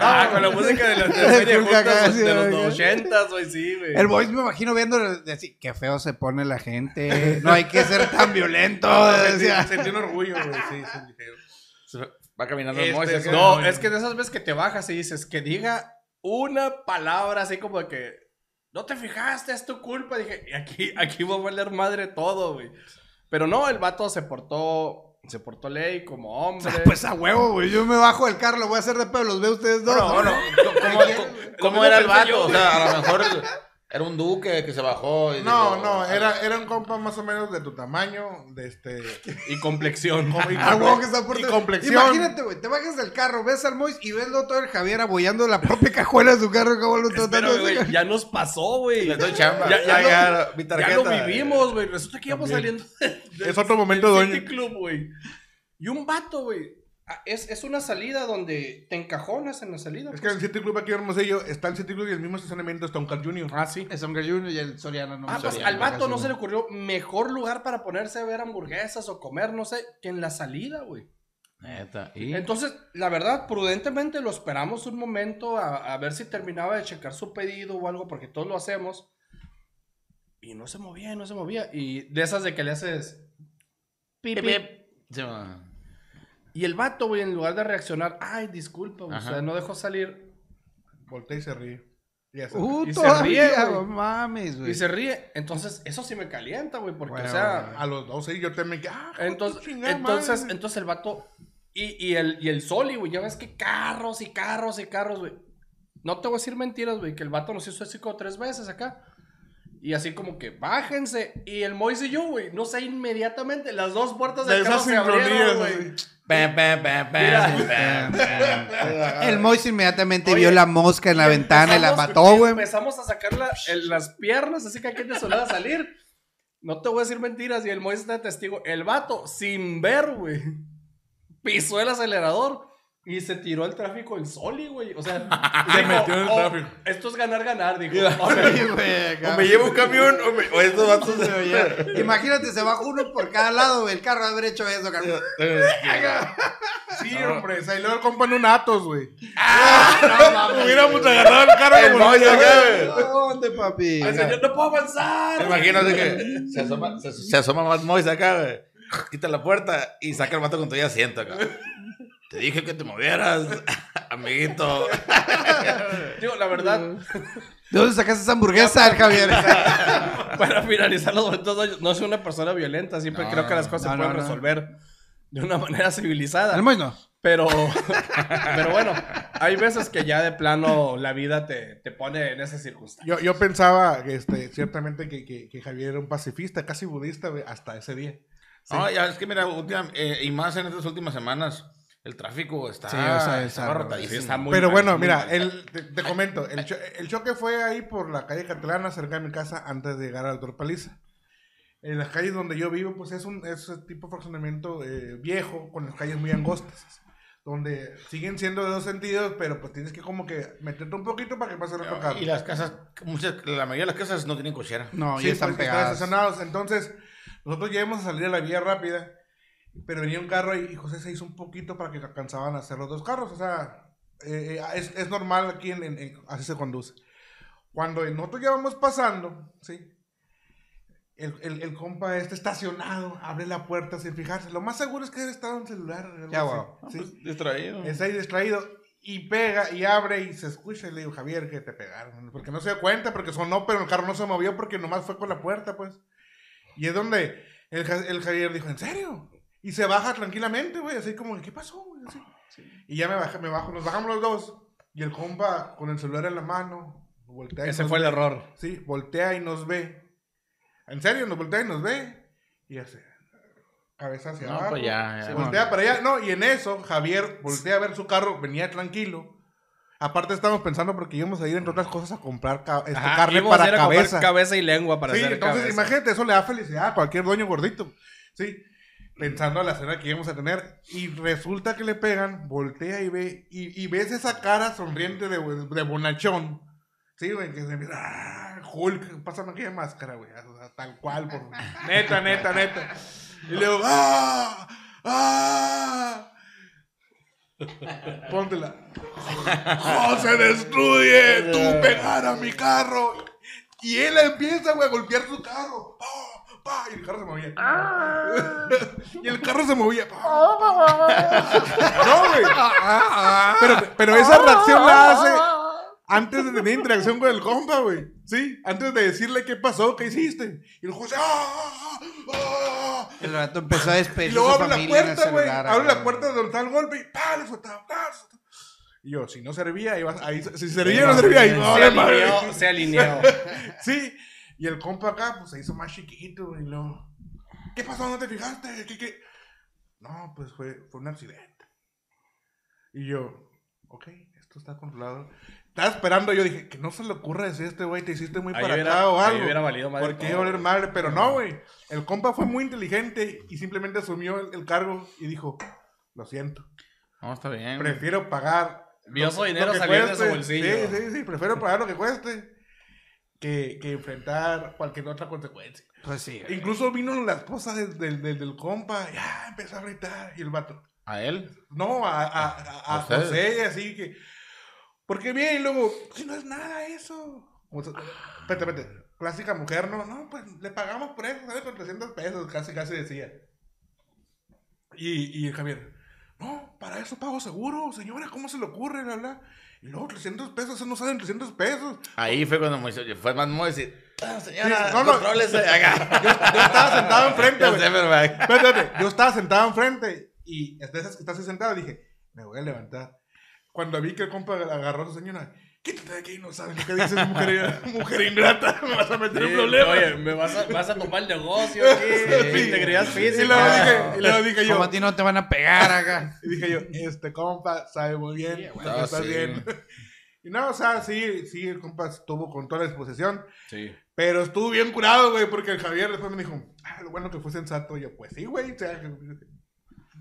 Ah, con la música de la de la serie Hulk de los acá. 80, güey, sí, güey. El voice me imagino viendo decir, qué feo se pone la gente, no hay que ser tan violento. [laughs] Sentí, decía. sentí un orgullo, güey, sí, sí, dije, Se Va caminando el Este, Moisés. no, es que de esas veces que te bajas y dices que diga una palabra así como de que no te fijaste, es tu culpa. Dije, y aquí, aquí va a valer madre todo, güey. Pero no, el vato se portó, se portó ley como hombre. Pues a huevo, güey. Yo me bajo del carro, lo voy a hacer de pedo, los veo ustedes dos. Bueno, bueno, [laughs] ¿cómo, cómo- era el vato? yo, o sea, a lo mejor era un duque que se bajó. Y No, dijo, no, era, era un compa más o menos de tu tamaño, de este... y complexión. como- [laughs] y A comple- huevo que está por y complexión. Imagínate, güey, te bajas del carro, ves al Mois y ves todo el Javier abollando la propia [laughs] cajuela de su carro, como lo tratando de ya nos pasó, güey. Le doy chamba. Ya, ya, Ah, lo- ya, mi ya tarjeta. lo vivimos, güey. Resulta que íbamos También. saliendo del- Es otro momento, doña. Club, güey. Y un vato, güey. Ah, Es, es una salida donde te encajonas en la salida. Es que en el City Club aquí en Hermosillo está el City Club y el mismo estacionamiento está un Carl Jr. Ah, sí. Es Hunger Junior y el Soriano no. Ah, pues Soriano, al vato no se le ocurrió mejor lugar para ponerse a ver hamburguesas o comer, no sé, que en la salida, güey. Neta. ¿Y? Entonces, la verdad, prudentemente lo esperamos un momento a, a ver si terminaba de checar su pedido o algo, porque todos lo hacemos. Y no se movía, y no se movía. Y de esas de que le haces... pip, pip. Sí. Y el vato, güey, en lugar de reaccionar, ay, disculpa, güey, o sea, no dejó salir. Voltea y se ríe. Y ya se Uh, Y se ríe, güey. no mames, güey. Y se ríe. Entonces, eso sí me calienta, güey, porque, Bueno, o sea... A los dos, sí, yo también. que, Ah, Entonces, chingada entonces, madre. entonces el vato y, y el, y el Soli, güey, ya ves que carros y carros y carros, güey. No te voy a decir mentiras, güey, que el vato nos hizo así como tres veces acá. Y así como que bájense. Y el Mois y yo, güey, no sé, inmediatamente las dos puertas De del carro esas se abrieron, güey. El Mois inmediatamente Oye, vio la mosca en la ventana y la mató, güey. Empezamos a sacar la- el- las piernas, así que aquí de solada a salir. No te voy a decir mentiras, y el Mois está de testigo. El vato, sin ver, güey, pisó el acelerador y se tiró al tráfico el Soli, güey. O sea, [laughs] Se dijo, metió en el "Oh, tráfico". Esto es ganar, ganar, dijo. O me llevo un camión o, me- o estos vatos. [laughs] Imagínate, se bajó uno por cada lado, güey. El carro haber hecho eso, carnal. Sí, hombre. Se luego el compa en un Atos, güey. Ah, [laughs] Hubiéramos agarrado el carro El güey. ¿Dónde, papi? El señor, no puedo avanzar. Imagínate que se asoma, se, se asoma más Mois acá, güey. Quita la puerta y saca el vato con todo el asiento acá. Te dije que te movieras, [laughs] amiguito. [laughs] Digo, la verdad, ¿De dónde sacaste esa hamburguesa, el Javier? para finalizar los momentos, no- soy una persona violenta. Siempre No, creo que las cosas no, se pueden no. resolver de una manera civilizada. El no. Pero, [laughs] pero bueno, hay veces que ya de plano la vida te, te pone en esas circunstancias. Yo, yo pensaba, este, ciertamente, que, que, que Javier era un pacifista, casi budista, hasta ese día. No, ya es que mira, última- eh, y más en estas últimas semanas, el tráfico está, Sí, o sea, está abarrotadísimo. sí, está muy Pero mal, bueno, muy mira, mal. el, te, te comento, el, cho- el choque fue ahí por la calle Catalana, cerca de mi casa, antes de llegar al Doctor Paliza. En las calles donde yo vivo, pues es un es un tipo de fraccionamiento eh, viejo, con las calles muy angostas, donde siguen siendo de dos sentidos, pero pues tienes que como que meterte un poquito para que pase otro carro. Y las casas, muchas, la mayoría de las casas no tienen cochera. No, Sí, ya están pues, están pegadas. estacionados. Entonces, nosotros ya íbamos a salir a la vía rápida, pero venía un carro y, José se hizo un poquito para que alcanzaban a hacer los dos carros. O sea, eh, eh, es, es normal aquí, en, en- en- así se conduce. Cuando nosotros ya vamos pasando, ¿sí? El, el, el compa este estacionado, abre la puerta sin fijarse. Lo más seguro es que debe estar en un celular. Ya, guau. ¿sí? Distraído. Está ahí distraído y pega y abre y se escucha y le digo, Javier, que te pegaron. Porque no se dio cuenta, porque sonó, pero el carro no se movió porque nomás fue con la puerta, pues. Y es donde el, el Javier dijo, ¿en serio? Y se baja tranquilamente, güey, así como, ¿qué pasó, güey? Así. Y ya me bajé, me bajo, nos bajamos los dos. Y el compa con el celular en la mano, voltea y Ese nos fue el ve. error. Sí, voltea y nos ve. En serio, nos voltea y nos ve. Y hace cabeza hacia No, abajo. pues ya, ya. Se voltea para allá. No, y en eso, Javier voltea a ver su carro, venía tranquilo. Aparte estábamos pensando porque íbamos a ir, entre otras cosas, a comprar ca- este, Ajá, carne a para a cabeza. cabeza y lengua para sí, hacer entonces cabeza. imagínate, eso le da felicidad a cualquier dueño gordito. Sí, pensando a la cena que íbamos a tener. Y resulta que le pegan, voltea y ve, y, y ves esa cara sonriente de, de bonachón. Sí, güey, que se empieza, ah, Hulk, pásame aquella máscara, güey, o sea, tal cual, por... [laughs] neta, neta, neta. Y luego, ¡ah! ¡ah! Póntela. ¡Oh, se destruye! ¡Tú pegar a mi carro! Y él empieza, güey, a golpear su carro. ¡Pa! ¡Pa! Y el carro se movía. [laughs] y el carro se movía. ¡pa! no, güey. [laughs] Pero, pero esa reacción la hace antes de tener interacción con el compa, güey. Sí, antes de decirle qué pasó, qué hiciste. Y el José, ¡ah! ¡ah! El rato empezó a Y despedir luego su abre la puerta, güey. Abre la puerta donde está el golpe y ¡pá! Le soltaba. Y yo, si no servía, iba, ahí, si servía o no servía, ahí, se, vale, madre. alineó, se alineó. [laughs] Sí, y el compa acá, pues se hizo más chiquito, y luego, ¿Qué pasó? ¿No te fijaste? ¿Qué, qué? No, pues fue, fue un accidente. Y yo, ok, esto está controlado. Estaba esperando, yo dije, que no se le ocurra decir a este güey, te hiciste muy Ahí para hubiera- acá o ahí algo. hubiera valido madre ¿Por qué todo, oler güey. madre? Pero no, güey. El compa fue muy inteligente y simplemente asumió el, el cargo y dijo, lo siento, No, está bien. prefiero pagar. Vio su dinero que salir de su cueste". bolsillo. Sí, sí, sí, prefiero pagar lo que cueste que, que enfrentar cualquier otra consecuencia. Pues sí. güey. Incluso vino la esposa del, del, del- del compa, ya empezó a gritar, y el vato, ¿A él? no, a, a, a, a. José, así que, porque bien, y luego, si no es nada eso. Como se- Espérate, espérate. clásica mujer, ¿no? No, pues le pagamos por eso, ¿sabes? Con 300 pesos, casi, casi decía. Y, y el Javier, no, para eso pago seguro, señora, ¿cómo se le ocurre, bla, bla? Y luego 300 pesos, eso no salen 300 pesos. Ahí fue cuando fue más Moisés. Ah, señora, Sí, no, no. [laughs] Yo, yo estaba sentado [laughs] enfrente, güey. Espérate, yo estaba sentado enfrente y de esas que estás sentado dije, me voy a levantar. Cuando vi que el compa agarró a su señora, quítate de aquí, no sabes lo que dices, mujer, [laughs] mujer ingrata, me vas a meter en Sí, problemas. Oye, me vas a, vas a tomar el negocio aquí. Sí. Integridad física. Y luego dije, y luego dije yo, Como a ti no te van a pegar acá. [laughs] y dije yo, este compa sabe muy bien, lo que Ah, está sí. bien. [laughs] Y no, o sea, sí, sí, el compa estuvo con toda la disposición, Sí. pero estuvo bien curado, güey, porque el Javier después me dijo, ah, lo bueno que fue sensato. Y yo, pues sí, güey, o sea,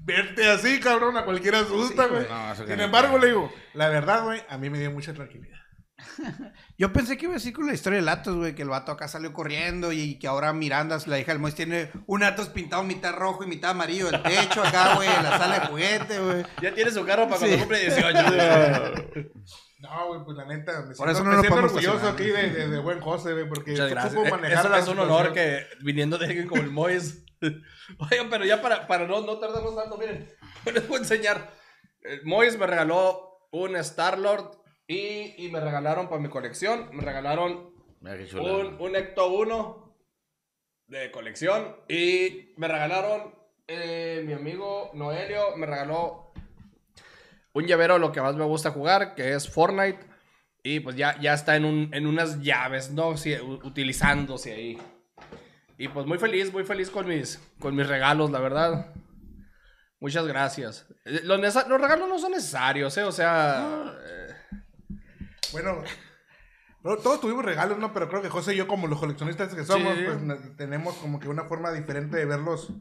verte así, cabrón, a cualquiera asusta, güey. No, Sin embargo, le digo, la verdad, güey, a mí me dio mucha tranquilidad. [laughs] Yo pensé que iba a decir con la historia de Atos, güey, que el vato acá salió corriendo y que ahora Miranda, la hija del Mois, tiene un Atos pintado mitad rojo y mitad amarillo del techo acá, güey, en la sala de juguete, güey. Ya tiene su carro para Sí. cuando cumple 18. [laughs] No, güey, pues la neta, me siento, Por eso no me siento orgulloso aquí de, de, de buen José, güey, porque supo. Eh, manejar Eso es un honor que viniendo de alguien como el Mois. Oigan, pero ya para, para no, no tardarnos tanto, miren, [laughs] les voy a enseñar. El Mois me regaló un Star-Lord y, y me regalaron para mi colección, me regalaron chula. un, un Ecto 1 de colección y me regalaron, eh, mi amigo Noelio me regaló un llavero, lo que más me gusta jugar, que es Fortnite. Y pues ya, ya está en, un, en unas llaves, ¿no? U- utilizándose ahí. Y pues muy feliz, muy feliz con mis, con mis regalos, la verdad. Muchas gracias. Eh, Los, los regalos no son necesarios, ¿eh? O sea... eh, Bueno, pero todos tuvimos regalos, ¿no? Pero creo que José y yo, como los coleccionistas que somos, Sí. pues ne- tenemos como que una forma diferente de ver los,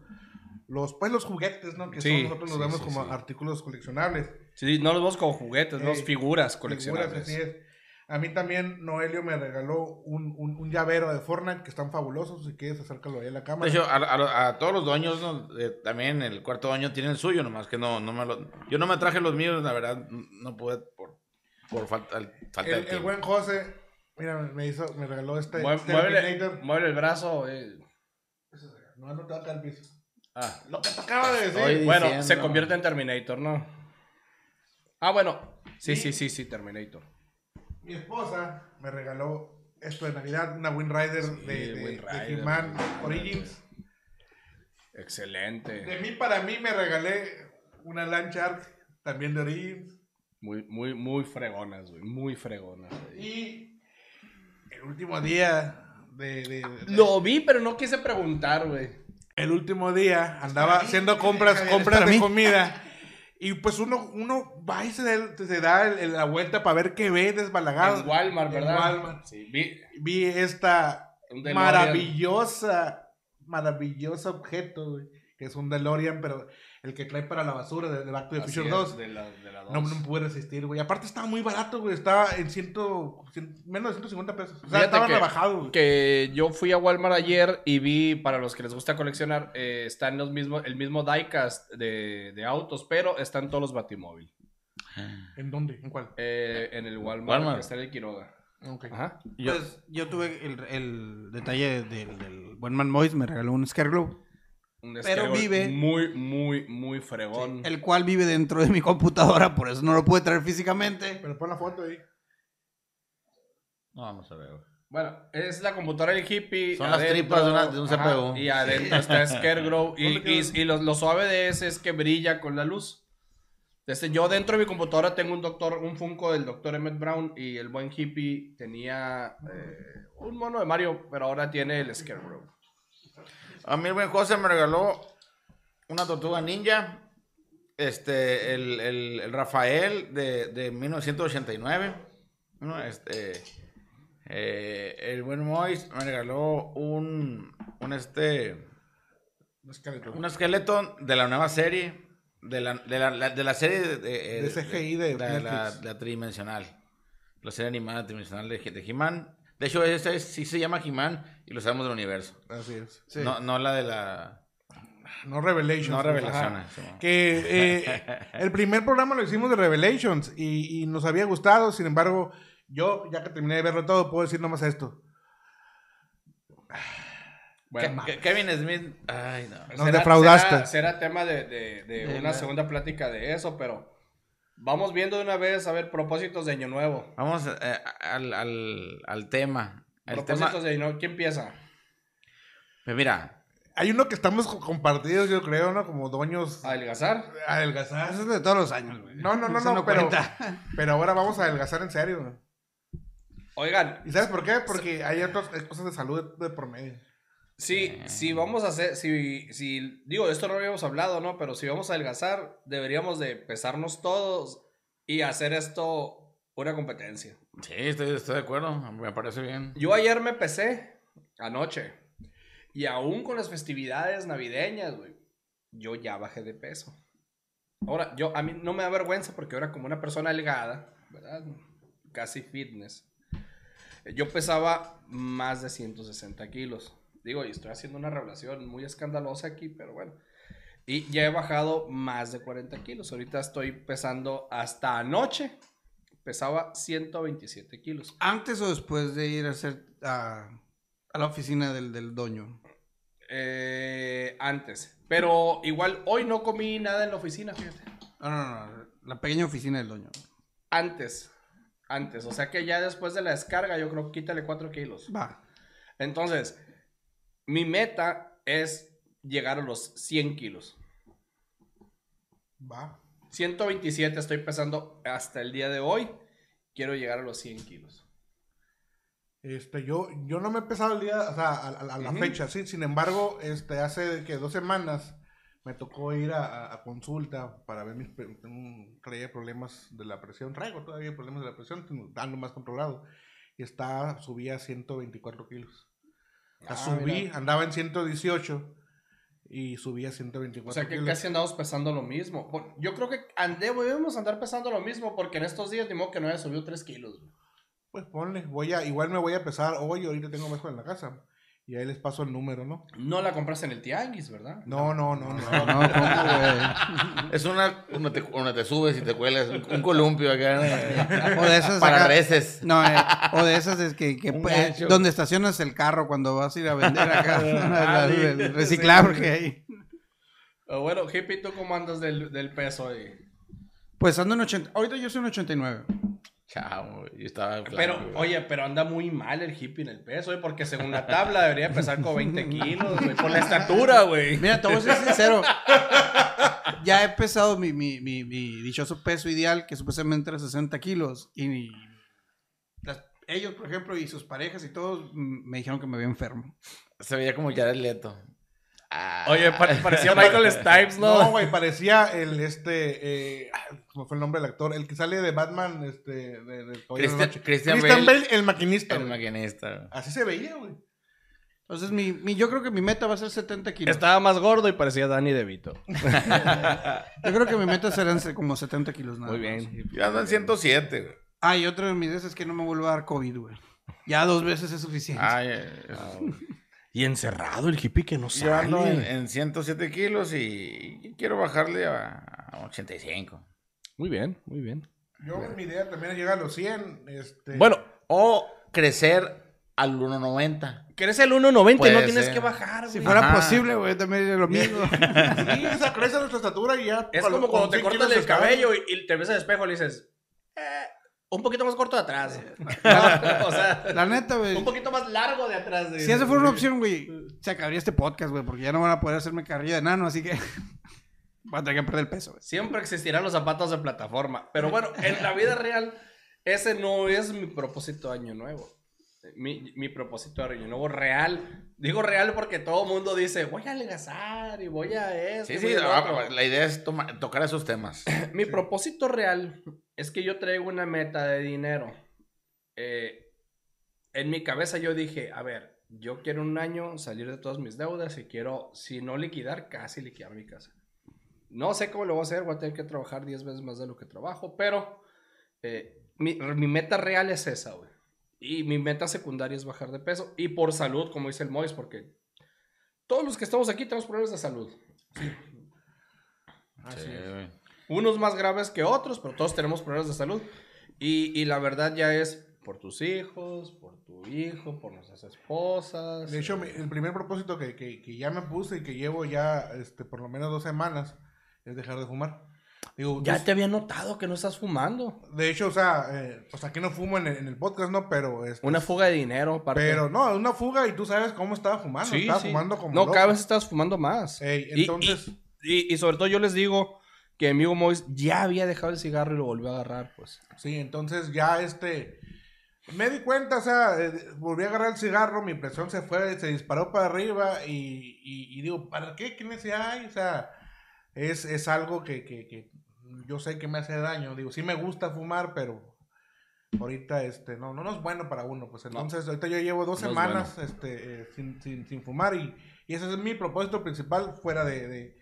los, pues, los juguetes, ¿no? Que Sí, son, nosotros nos sí, vemos como artículos coleccionables. sí, no los vemos como juguetes, Eh, figuras Figuras, coleccionables. así es. A mí también Noelio me regaló un, un, un llavero de Fortnite que están fabulosos. Si quieres, acércalo ahí a la cámara. De hecho, a, a- a todos los dueños, ¿no? Eh, también el cuarto dueño tiene el suyo, nomás que no, no me lo... Yo no me traje los míos, la verdad, no pude por, por falta, falta de el, el tiempo. buen José, mira, me hizo, me regaló este Mueve- muévele, Terminator. muévele el brazo. eh. No, no te va a caer al piso. Ah. Lo que te acaba de decir. Estoy Bueno, diciendo. se convierte en Terminator, ¿no? Ah, bueno. Sí, sí, sí, sí, Terminator. Mi esposa me regaló esto de Navidad, una Wind Rider Sí, de, de, Wind de He-Man Wind Origins. Excelente. De mí para mí me regalé una Landshark, también de Origins. Muy, muy, muy fregonas, güey. Muy fregonas. Y el último día de... de- de- Lo vi, pero no quise preguntar, güey. el último día andaba haciendo compras, compras de mí. comida. [laughs] Y pues uno, uno va y se da, se da el- el- la vuelta para ver qué ve desbalagado. En Walmart, En ¿verdad? Walmart. Sí, vi. Vi esta maravillosa, maravilloso objeto, güey, que es un DeLorean, pero el que trae para la basura de, de Back to the Future es, 2. De la, de la No, no pude resistir, güey. Aparte estaba muy barato, güey. Estaba en ciento, cien- menos de 150 pesos. O sea, Fíjate estaba que- rebajado, güey. Que yo fui a Walmart ayer y vi, para los que les gusta coleccionar, eh, están los mismos, el mismo diecast de, de autos, pero están todos los Batimóvil. ¿En dónde? ¿En cuál? Eh, en el Walmart, Walmart. que está en el Quiroga. Ok. Ajá. Yo- Pues yo tuve el, el detalle del, del buen man Mois, me regaló un Scarecrow, Un Pero vive- Muy, muy, muy fregón. el cual vive dentro de mi computadora, por eso no lo pude traer físicamente. Pero pon la foto ahí. No, no se ve, güey. Bueno, es la computadora del hippie. Son las tripas de una- de un CPU. y adentro está [laughs] Scarecrow. y ¿Dónde y, y lo, lo suave de ese es que brilla con la luz. Este, yo dentro de mi computadora tengo un doctor, un Funko del doctor Emmett Brown. Y el buen hippie tenía eh, un mono de Mario, pero ahora tiene el Scarecrow. A mí el buen José me regaló una tortuga ninja. Este, el, el- el Rafael de, de 1989. ¿no? Este, eh, el buen Mois me regaló un, un, este, Un esqueleto. un esqueleto de la nueva serie. De la, de la, la- de la serie de, de- De CGI de la tridimensional. La serie animada tridimensional de, de He-Man. De hecho, esta es- sí se llama He-Man y lo sabemos del universo. Así es. No, no la de la. No Revelations. No sí. Que eh, el primer programa lo hicimos de Revelations y, y nos había gustado. Sin embargo, yo, ya que terminé de verlo todo, puedo decir nomás esto. Bueno, Ke- Ke- Kevin Smith. Ay, no. Nos defraudaste. Será, será tema de, de- de De una segunda plática de eso, pero vamos viendo de una vez, a ver, propósitos de Año Nuevo. Vamos eh, al, al, al tema. El tema. Propósitos de Año Nuevo. ¿Quién empieza? Pues mira, Hay uno que estamos co- compartidos, yo creo, ¿no? Como dueños ¿A adelgazar? adelgazar. Eso es de todos los años, güey. No, no, no, no, pero, [laughs] pero ahora vamos a adelgazar en serio. güey. Oigan, ¿Y sabes por qué? Porque hay otras hay cosas de salud de, de por medio. Si, si vamos a hacer, si, si, digo, esto no lo habíamos hablado, ¿no? Pero si vamos a adelgazar, deberíamos de pesarnos todos y hacer esto una competencia. sí, estoy, estoy de acuerdo. Me parece bien. Yo ayer me pesé, anoche, y aún con las festividades navideñas, güey, yo ya bajé de peso. Ahora, yo, a mí no me da vergüenza porque ahora como una persona delgada, ¿verdad? Casi fitness. Yo pesaba más de 160 kilos. Digo, y estoy haciendo una revelación muy escandalosa aquí, pero bueno. Y ya he bajado más de 40 kilos. Ahorita estoy pesando hasta anoche. Pesaba 127 kilos. ¿Antes o después de ir a hacer a, a la oficina del, del doño? Eh, antes. Pero igual hoy no comí nada en la oficina, fíjate. No, no, no. La pequeña oficina del doño. Antes. Antes. O sea que ya después de la descarga, yo creo que quítale 4 kilos. Va. Entonces, mi meta es llegar a los 100 kilos. Va. 127 estoy pesando hasta el día de hoy. Quiero llegar a los 100 kilos. Este, yo, yo no me he pesado el día, o sea, a, a- a la fecha, sí. Sin embargo, este, hace que dos semanas me tocó ir a, consulta para ver mis, tengo- traía problemas de la presión, traigo todavía problemas de la presión, tengo- ando más controlado. Y está, subí a 124 kilos. Ah, subí, mira. andaba en 118 y subí a 124 O sea que kilos. casi andamos pesando lo mismo. Yo creo que debemos andar pesando lo mismo porque en estos días ni modo que no haya subido 3 kilos. Pues ponle, voy a, igual me voy a pesar hoy, ahorita tengo mejor en la casa. Y ahí les paso el número, ¿no? No la compraste en el tianguis, ¿verdad? No, no, no, no. No, ¿cómo, [laughs] güey? Es una donde te, donde te subes y te cuelas. Un, un columpio acá. eh, O de esas para acá- reces. No, eh, o de esas es que, que gancho. donde estacionas el carro cuando vas a ir a vender acá. [laughs] Ah, sí. el reciclar que hay. O bueno, hippie, ¿tú cómo andas del, del peso ahí? Pues ando en 80. Ahorita yo soy en 89. Chao, yo estaba. Pero, güey. oye, pero anda muy mal el hippie en el peso, güey, porque según la tabla debería pesar como 20 kilos, güey, por la estatura, güey. Mira, te voy a ser sincero. Ya he pesado mi, mi, mi, mi dichoso peso ideal, que supuestamente era 60 kilos. Y las- ellos, por ejemplo, y sus parejas y todos mm, me dijeron que me veía enfermo. Se veía como Jared Leto. Ah. Oye, pa- [laughs] parecía Michael Stipes, No, ¿no? güey, parecía el, este, eh, ah, ¿cómo fue el nombre del actor? El que sale de Batman, este, de, de Christian-. Christian Christian Bale. Bale, el maquinista. El maquinista. Así se veía, güey. Entonces, mi, mi- yo creo que mi meta va a ser 70 kilos. Estaba más gordo y parecía Danny DeVito. [laughs] Yo creo que mi meta serán se- como 70 kilos nada Muy bien. Yo ando en 107, güey. Ah, y otro de mis deseos es que no me vuelva a dar COVID, güey. Ya dos veces es suficiente. Ay, [laughs] eh, Y encerrado el hippie que no yo ando en, sale. en 107 kilos y quiero bajarle a, a 85. Muy bien, muy bien. Yo, mi idea también es llegar a los 100. Este, Bueno, O crecer al 1.90. que eres el 1.90 y no tienes ser. que bajar, si güey. fuera Ajá. posible, güey, también haría lo mismo. [laughs] sí, o sea, crece nuestra estatura y ya. Es como cuando te 100 cortas el cabello y, y te ves al espejo y le dices, eh, un poquito más corto de atrás. [laughs] o sea, La neta, güey. un poquito más largo de atrás. Si esa fuera una opción, güey, se acabaría este podcast, güey, porque ya no van a poder hacerme carrilla de nano, así que [laughs] voy a tener que perder el peso, güey. Siempre existirán los zapatos de plataforma. Pero bueno, en la vida real, ese no es mi propósito de año nuevo. Mi, mi propósito de año nuevo real. Digo real porque todo el mundo dice, voy a adelgazar y voy a esto. Sí, sí, voy a lo ah, otro". la idea es toma- tocar esos temas. [clears throat] Mi propósito real es que yo traigo una meta de dinero. Eh, en mi cabeza yo dije, a ver, yo quiero un año salir de todas mis deudas y quiero, si no liquidar, casi liquidar mi casa. No sé cómo lo voy a hacer, voy a tener que trabajar 10 veces más de lo que trabajo, pero eh, mi, mi meta real es esa, güey. Y mi meta secundaria es bajar de peso. Y por salud, como dice el Mois, porque todos los que estamos aquí tenemos problemas de salud. Sí, güey. Unos más graves que otros, pero todos tenemos problemas de salud. Y, y la verdad ya es Por tus hijos, por tu hijo, por nuestras esposas. De hecho, el primer propósito que, que, que ya me puse y que llevo ya este, por lo menos dos semanas es dejar de fumar. Digo, ya tú- te había notado que no estás fumando. De hecho, o sea, eh, o sea, que no fumo en el, en el podcast, ¿no? Pero, este, Una fuga de dinero, aparte. pero no, una fuga y tú sabes cómo estaba fumando. Sí, estaba sí. fumando como No, loco. cada vez estás fumando más. Ey, entonces- Y, y- y sobre todo yo les digo que mi amigo Mois ya había dejado el cigarro y lo volvió a agarrar, pues. Sí, entonces ya este. Me di cuenta, o sea, eh, volví a agarrar el cigarro, mi presión se fue, se disparó para arriba y, y- y digo, ¿para qué? ¿Qué necesidad hay? O sea, es, es algo que, que, que yo sé que me hace daño. Digo, sí me gusta fumar, pero ahorita este no, no, no es bueno para uno. Pues entonces, ahorita yo llevo dos No es semanas este, eh, sin, sin, sin fumar y, y ese es mi propósito principal fuera de, de,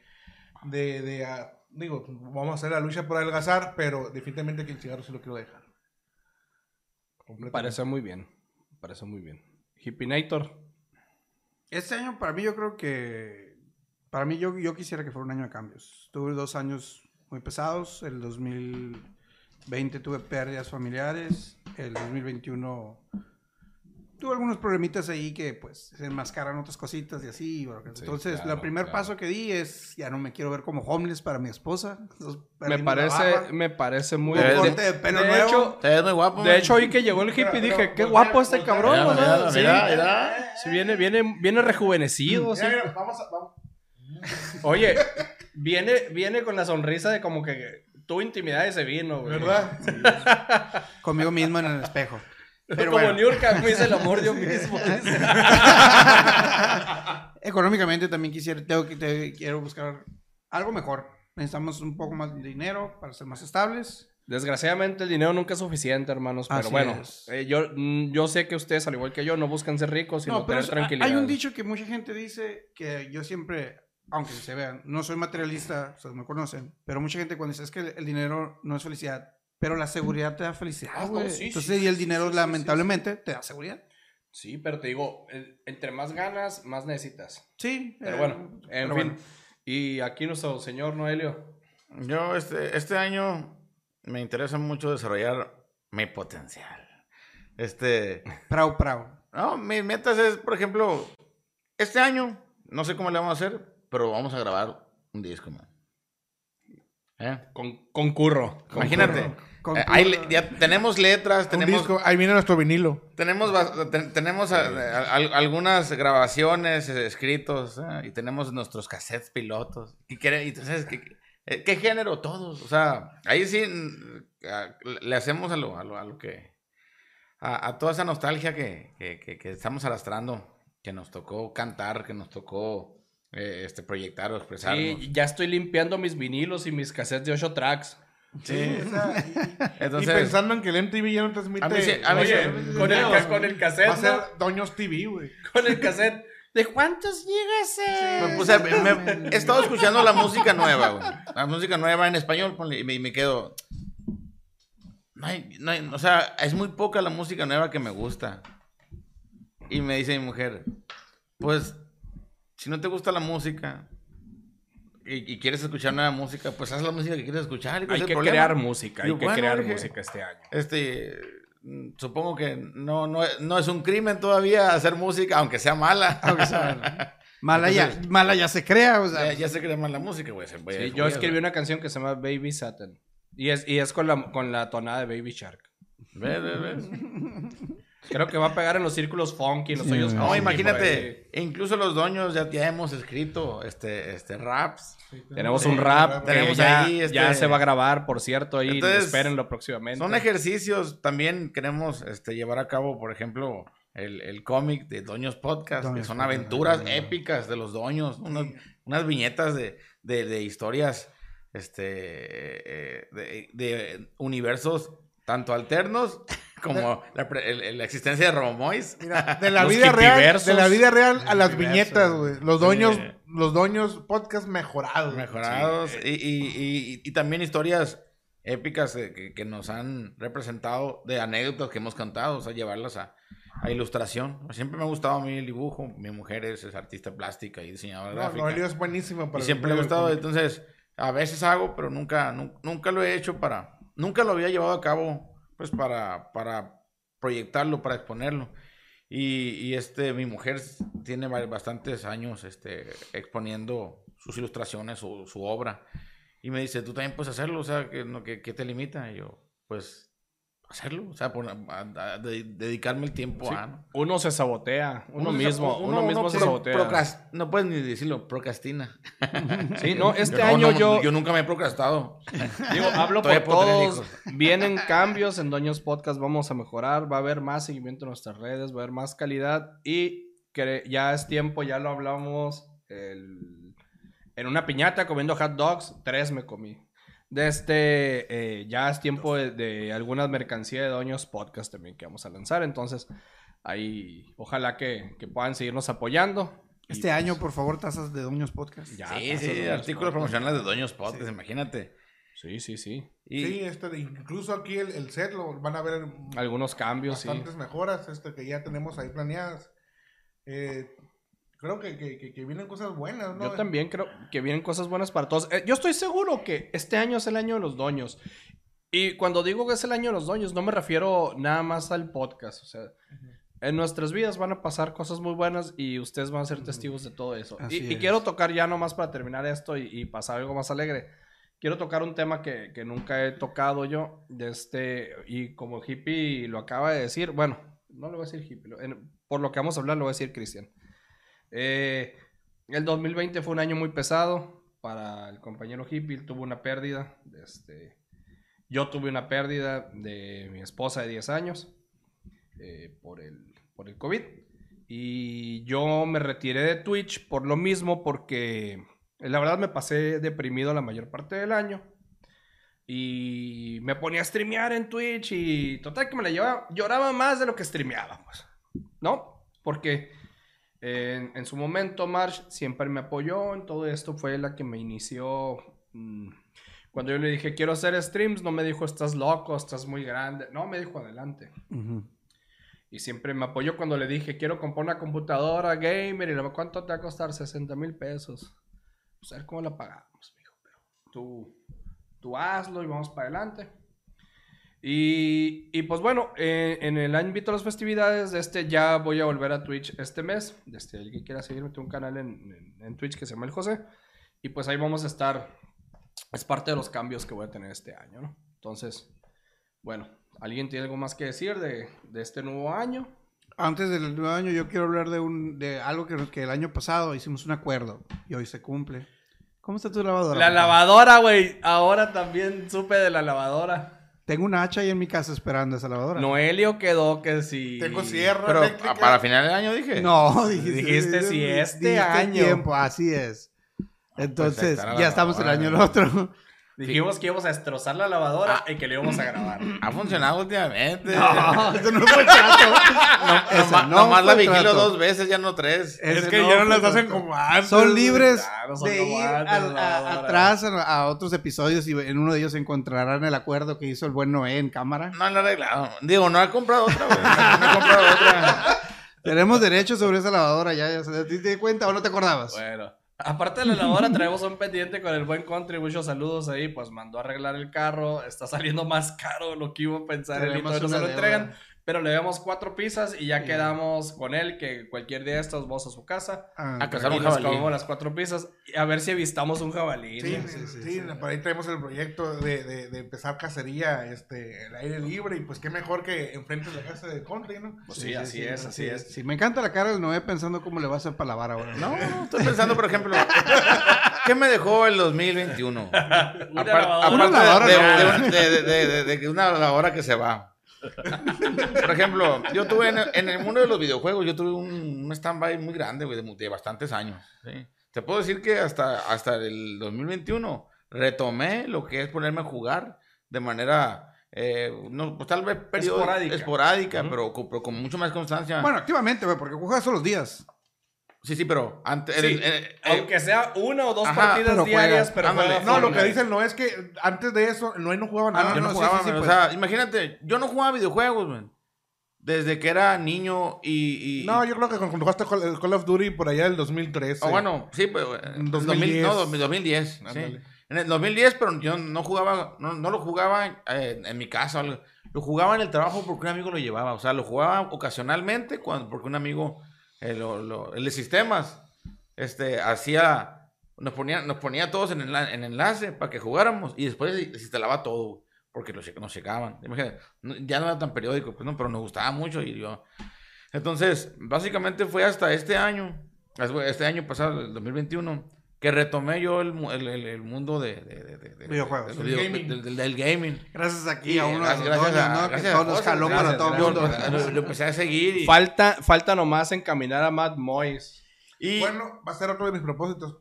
de, de, ah, digo, vamos a hacer la lucha por adelgazar, pero definitivamente que el cigarro sí lo quiero dejar. Parece muy bien. Parece muy bien. Hippinator. Este año para mí yo creo que... Para mí yo, yo quisiera que fuera un año de cambios. Tuve dos años muy pesados. El 2020 tuve pérdidas familiares. El 2021 tuve algunos problemitas ahí que pues se enmascaran otras cositas y así. Entonces, claro, el primer claro. paso que di es ya no me quiero ver como homeless para mi esposa. Entonces, Me parece, me parece muy Un de- corte de pelo de nuevo. hecho, Te ves muy guapo. de man. hecho, hoy que llegó el hippie Pero, dije, pero, qué guapo este voltea. cabrón, Mira, mira, Sí. mira, mira. Sí, viene, viene, viene rejuvenecido. sí. Vamos a- vamos. Oye, viene, viene con la sonrisa de como que tuvo intimidad ese vino, güey. ¿Verdad? [laughs] Conmigo mismo en el espejo. Pero como bueno. Niurka me hice el amor yo mismo. [laughs] Económicamente también quisiera, tengo que, te- quiero buscar algo mejor. Necesitamos un poco más de dinero para ser más estables. Desgraciadamente el dinero nunca es suficiente, hermanos. Pero Así bueno, eh, yo, mm, yo sé que ustedes, al igual que yo, no buscan ser ricos, sino No, pero tener es- tranquilidad. hay un dicho que mucha gente dice que yo siempre, aunque se vean, no soy materialista, me conocen, pero mucha gente cuando dice es que el dinero no es felicidad, pero la seguridad te da felicidad, Ah, no, güey. sí, Entonces, sí, y el sí, dinero sí, sí, lamentablemente te da seguridad. Sí, pero te digo, el- entre más ganas, más necesitas. Sí. Pero eh, bueno, en pero fin. bueno. Y aquí nuestro señor Noelio. Yo este, este año me interesa mucho desarrollar mi potencial. Este, Prau, prau. no, mis metas es, por ejemplo, este año, no sé cómo le vamos a hacer, pero vamos a grabar un disco, man. ¿Eh? Con. Imagínate. Con eh, hay le- ya tenemos letras, Un tenemos disco, ahí viene nuestro vinilo. Tenemos, ten- tenemos a- a- al- algunas grabaciones, eh, escritos, eh, y tenemos nuestros cassettes pilotos. ¿Y qué, y entonces, ¿qué, eh, qué género? Todos. O sea, ahí sí a- le hacemos a lo, a lo, a lo que... A, a toda esa nostalgia que, que, que- que estamos arrastrando, que nos tocó cantar, que nos tocó eh, este, proyectar o expresarnos. Sí, ya estoy limpiando mis vinilos y mis cassettes de 8 tracks. Sí, O sea, y- Entonces- y pensando en que el MTV ya no transmite. A mí sí- a mí Oye, sí- con el, con el cassette, Va a ser ¿no? Doños TV, güey. Con el cassette. ¿De cuántos me- he estado escuchando la música nueva, güey. La música nueva en español, ponle, y me, quedo. No hay, no hay- o sea, es muy poca la música nueva que me gusta. Y me dice mi mujer, pues, si no te gusta la música y, y quieres escuchar nueva música, pues haz la música que quieres escuchar. ¿y cuál Hay que problema? crear música, hay que bueno, crear dije, música este año. Este, supongo que no, no, no es un crimen todavía hacer música, aunque sea mala. [laughs] Aunque sea- [laughs] Mala, ya, Entonces- mala ya se crea, o sea. ya, ya se crea mal la música, güey. Sí, yo escribí una canción que se llama Baby Satan. Y es, y es con, la, con la tonada de Baby Shark. ¿Ves, ves, ves? [laughs] Creo que va a pegar en los círculos funky, en los hoyos No, funky, por imagínate, incluso los dueños ya, ya hemos escrito este, este raps. ahí. Tenemos Sí, un rap, tenemos tenemos ya, ahí, este- ya se va a grabar, por cierto, ahí Entonces, espérenlo próximamente. Son ejercicios, también queremos este, llevar a cabo, por ejemplo, el, el cómic de Doños Podcast, que Doños son aventuras épicas de los doños, unas, unas viñetas de, de- de historias, este, eh, de, de universos tanto alternos [laughs] como la, pre- el- la existencia de Robomois. Mira, de [laughs] la vida real, de la vida real a las viñetas, güey. Los Sí. doños, los doños podcast mejorados. mejorados y, y- y- y también historias épicas eh, que, que nos han representado de anécdotas que hemos contado, o sea, llevarlas a, a ilustración. Siempre me ha gustado a mí el dibujo, mi mujer es, es artista plástica y diseñadora No, gráfica. Noelio es buenísimo para y siempre me ha gustado, entonces a veces hago, pero nunca, nu- nunca lo he hecho para, nunca lo había llevado a cabo, pues para, para proyectarlo, para exponerlo. Y, este, mi mujer tiene ba- bastantes años este, exponiendo sus ilustraciones, su, su obra. Y me dice, tú también puedes hacerlo, o sea, ¿qué, no, qué, qué te limita? Y yo, pues, hacerlo, o sea, por- a- a- de- dedicarme el tiempo Sí. a... ¿no? Uno se sabotea, uno, se- mismo, uno, mismo se pro- sabotea. no puedes ni decirlo, procrastina. Sí, [laughs] no, este Yo año no, yo, Yo nunca me he procrastado. digo, [laughs] hablo por todos. Vienen cambios en Doños Podcast, vamos a mejorar, va a haber más seguimiento en nuestras redes, va a haber más calidad y que ya es tiempo, ya lo hablamos el- en una piñata comiendo hot dogs, tres me comí. De este, eh, ya es tiempo de, de algunas mercancías de Doños Podcast también que vamos a lanzar, entonces ahí ojalá que, que puedan seguirnos apoyando. Este pues, año, por favor, tazas de Doños Podcast. ya, sí, sí, artículos promocionales de Doños Podcast, imagínate. Sí, sí, sí. Y Sí, este, incluso aquí el, el set lo van a ver Algunos cambios, sí. bastantes mejoras este, que ya tenemos ahí planeadas. Eh, creo que, que, que- que vienen cosas buenas, ¿no? Yo también creo que vienen cosas buenas para todos. Eh, yo estoy seguro que este año es el año de los doños. Y cuando digo que es el año de los doños, no me refiero nada más al podcast. O sea, en nuestras vidas van a pasar cosas muy buenas y ustedes van a ser testigos de todo eso. Y, quiero tocar ya nomás para terminar esto y, y pasar algo más alegre. Quiero tocar un tema que, que nunca he tocado yo. De este, y como hippie lo acaba de decir, bueno, no lo voy a decir hippie. lo- en- por lo que vamos a hablar, lo voy a decir Cristian. Eh, el 2020 fue un año muy pesado para el compañero hippie. Tuvo una pérdida. Este, yo tuve una pérdida de mi esposa de 10 años eh, por, el, por el COVID. Y yo me retiré de Twitch por lo mismo, porque eh, la verdad me pasé deprimido la mayor parte del año. Y me ponía a streamear en Twitch y total que me la llevaba, lloraba más de lo que streameaba, pues. ¿No? Porque en, en su momento Marsh siempre me apoyó en todo esto, fue la que me inició. mm, Cuando yo le dije, quiero hacer streams, no me dijo, estás loco, estás muy grande. No, me dijo, adelante. Y siempre me apoyó cuando le dije, quiero comprar una computadora gamer. Y le digo, ¿cuánto te va a costar? 60 mil pesos. Pues a ver cómo la pagamos, mijo. Pero tú, tú hazlo y vamos para adelante. Y, y pues bueno, eh, en el ámbito de las festividades, de este ya voy a volver a Twitch este mes. Desde el que quiera seguirme, tengo un canal en, en- en Twitch que se llama El José. Y pues ahí vamos a estar. Es parte de los cambios que voy a tener este año, ¿no? Entonces, bueno, ¿alguien tiene algo más que decir de, de este nuevo año? Antes del nuevo año, yo quiero hablar de, un, de algo que, que el año pasado hicimos un acuerdo y hoy se cumple. ¿Cómo está tu lavadora? La papá? lavadora, güey. Ahora también supe de la lavadora. Tengo una hacha ahí en mi casa esperando esa lavadora. Noelio quedó que si. Tengo sierra Pero eléctrica. a- para final del año dije. No, [laughs] dijiste, Dijiste si este dijiste año. tiempo, así es. Entonces, está la ya estamos el año del otro. Dijimos que íbamos a destrozar la lavadora y que le íbamos a grabar. Ha funcionado últimamente. No, eso no fue trato. Ese Nomás, no nomás la vigilo trato. dos veces, ya no tres. Es que no ya no las hacen como antes. Son libres Claro, son de ir antes, a- atrás a, a otros episodios y en uno de ellos encontrarán el acuerdo que hizo el buen Noé en cámara. No lo he arreglado. Digo, no he comprado otra, güey. No he comprado otra. [laughs] Tenemos derecho sobre esa lavadora, ya, ya ¿te diste cuenta o no te acordabas? Bueno. Aparte de la lavadora, traemos un pendiente con el buen country. Muchos saludos ahí. Pues mandó a arreglar el carro. Está saliendo más caro de lo que iba a pensar. todavía no se lo deuda. entregan. Pero le damos cuatro pizzas y ya Sí. quedamos con él que cualquier día de estos vamos a su casa. Ah, A cazar Y un nos jabalí. comemos las cuatro pizzas y a ver si avistamos un jabalí. Sí, ¿no? sí, sí, por ahí traemos el proyecto de, de, de empezar cacería este, al aire libre y pues qué mejor que enfrente de la casa de country, ¿no? Pues sí, así es, así es. Sí, me encanta la cara del Noé pensando cómo le va a hacer para lavar ahora. No, no, estoy pensando, por ejemplo, ¿qué me dejó el 2021? [laughs] Una Apar- lavadora. Una aparte de, de- de- de- una lavadora que se va. Por ejemplo, yo tuve en el, en el mundo de los videojuegos, yo tuve un, un stand-by muy grande, güey, de, de bastantes años. ¿sí? Te puedo decir que hasta, hasta el 2021 retomé lo que es ponerme a jugar de manera, eh, no, pues tal vez periodo- Esporádica. esporádica, Ujú. pero, con- pero con mucho más constancia. Bueno, activamente, güey, porque juegas todos los días. Sí, sí, pero antes... Sí, el- el- el- Aunque sea una o dos Ajá, partidas pero diarias, juegas. pero juega No, lo que dicen no es que antes de eso, no, no jugaba Ah, nada. yo no, no, jugaba, sí, sí, o pues. sea, imagínate, yo no jugaba videojuegos, man. Desde que era niño y... y- No, yo creo que cuando jugaste Call, el Call of Duty por allá del 2013. Ah, bueno, sí, pues... En En 2010. 2010. No, 2010. sí. Ándale. En el 2010, pero yo no jugaba, no, no lo jugaba eh, en, mi casa. o algo. lo jugaba en el trabajo porque un amigo lo llevaba. O sea, lo jugaba ocasionalmente cuando, porque un amigo, eh, lo- lo- sistemas, este, hacía, nos ponía, nos ponía todos en, enla- en enlace para que jugáramos y después se instalaba todo, porque lo che- nos checaban. Imagínate, ya no era tan periódico, pues no, pero nos gustaba mucho y yo. Entonces, básicamente fue hasta este año, este año pasado, el 2021, que retomé yo el, mu- el, el- el mundo de, de- de- de- de- Videojuegos. de los El video- gaming. del- del- del gaming. Gracias aquí Y, a uno gracias- de los gracias ¿no? Que gracias a todos nos José, jaló para todo el mundo. lo, lo empecé a seguir y, Falta, falta nomás encaminar a Matt Moyes. y- Bueno, va a ser otro de mis propósitos.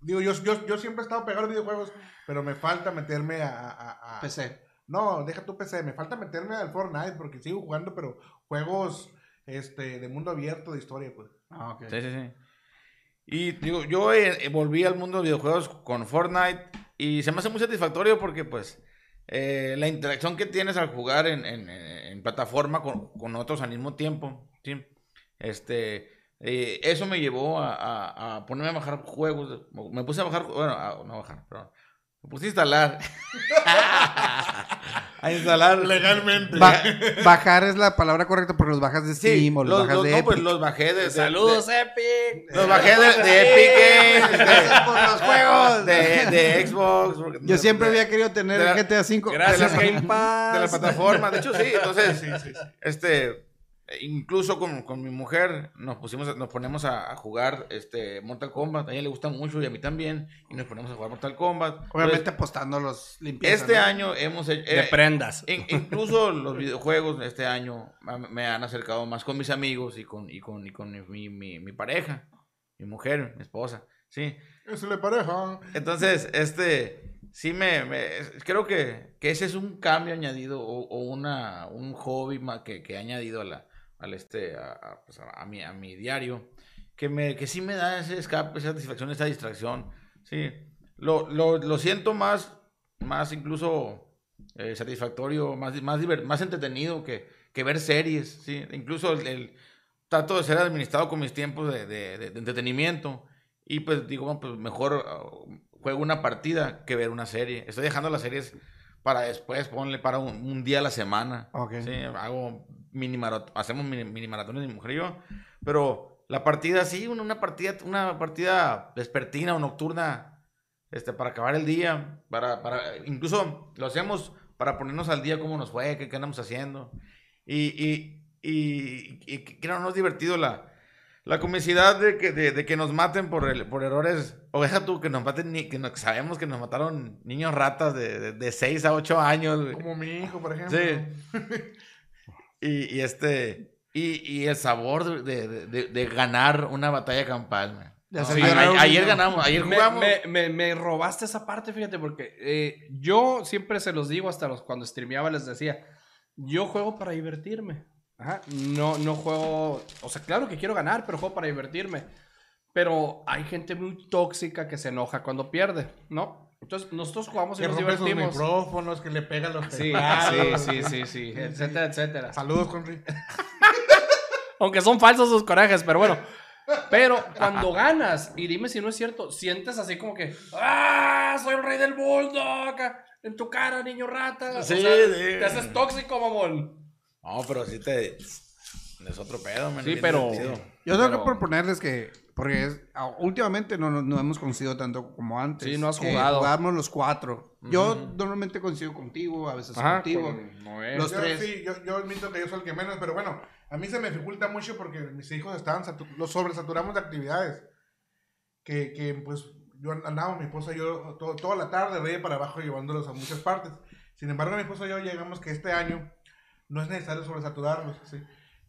Digo, yo, yo, yo siempre he estado pegado a los videojuegos, pero me falta meterme a... a- a- PC. No, deja tu PC, me falta meterme al Fortnite porque sigo jugando, pero juegos este, de mundo abierto, de historia, pues. Ah, ok. Sí, sí, sí. Y digo, yo eh, volví al mundo de videojuegos con Fortnite y se me hace muy satisfactorio porque pues eh, la interacción que tienes al jugar en, plataforma con, con otros al mismo tiempo, ¿sí? Este, eh, eso me llevó a, ponerme a bajar juegos. Me puse a bajar, bueno, a- no bajar, perdón. Me puse a instalar. [laughs] a instalar. Legalmente. Ba- [laughs] bajar es la palabra correcta porque los bajas de Sí, Steam o los, los, bajas los- de no, Epic. pues los bajé de... de- Saludos, de- Epic. los bajé de, de Epic Games, [laughs] de- Gracias por los juegos. de, de Xbox. Yo siempre de- había querido tener el GTA V. Gracias, de la- Game Pass. [laughs] de la plataforma. De hecho, sí. Entonces, Sí, sí, sí. este, incluso con, con mi mujer nos pusimos, nos ponemos a, a jugar este Mortal Kombat. A ella le gusta mucho y a mí también. Y nos ponemos a jugar Mortal Kombat. Obviamente Entonces, apostando los limpiezas. este ¿no? año hemos hecho. De eh, prendas. in- incluso los videojuegos este año me han acercado más con mis amigos y con, y con, y con mi, mi, mi pareja, mi mujer, mi esposa. Sí. Eso le pareja. Entonces, este, sí me, me- creo que, que ese es un cambio añadido o, o una, un hobby que, que he añadido a la, al este, a, a, pues, a- mi, a mi diario, que me, que sí me da ese escape, esa satisfacción, esa distracción, sí, lo, lo, lo siento más, más incluso eh, satisfactorio, más, más, diver- más entretenido que, que ver series, sí, incluso el, el- trato de ser administrado con mis tiempos de, de- de- de entretenimiento, y pues digo, bueno, pues mejor uh, juego una partida que ver una serie. Estoy dejando las series para después, ponle para un, un día a la semana. Ok. Sí, hago mini marat- hacemos mini, mini maratones mi mujer y yo. Pero la partida, sí, una, una partida, una partida vespertina o nocturna, este, para acabar el día, para, para, incluso lo hacemos para ponernos al día cómo nos fue, qué, qué andamos haciendo. Y, y, y, y que no, no es divertido la, la comicidad de que, de, de que nos maten por, el, por errores. O deja tú que nos maten, ni, que no- sabemos que nos mataron niños ratas de, de, de 6 a 8 años. güey. Como mi hijo, por ejemplo. Sí. [laughs] Y, y este. Y, y el sabor de, de- de- de ganar una batalla campal, No, a- ayer ganamos, ayer Me, jugamos. me- me- me robaste esa parte, fíjate, porque eh, yo siempre se los digo hasta los, cuando streameaba les decía, yo juego para divertirme. Ajá, no, no juego, o sea, claro que quiero ganar, pero juego para divertirme. Pero hay gente muy tóxica que se enoja cuando pierde, ¿no? Entonces nosotros jugamos y Que nos divertimos. micrófonos, que le pega los Sí, teclados. sí, sí, sí, sí, etcétera, etcétera. Saludos, Conri. [laughs] Aunque son falsos sus corajes, pero bueno. Pero cuando ganas, y dime si no es cierto, sientes así como que, ¡ah! Soy el rey del mundo, acá, en tu cara, niño rata. O Sí, sea, sí. Te haces tóxico, mamón. No, pero sí te. Es otro pedo, man. Sí, pero- divertido. Yo tengo Pero- que proponerles que, porque es- últimamente no, no, no hemos coincidido tanto como antes. Sí, no has jugado. Jugamos los cuatro. Yo normalmente coincido contigo, a veces contigo. con Noé. Los Yo tres. sí, yo, yo admito que yo soy el que menos, pero bueno, a mí se me dificulta mucho porque mis hijos estaban, los sobresaturamos de actividades. Que, que pues yo andaba, mi esposa y yo, to- toda la tarde, de ahí para abajo, llevándolos a muchas partes. Sin embargo, mi esposa y yo llegamos que este año no es necesario sobresaturarlos. ¿sí?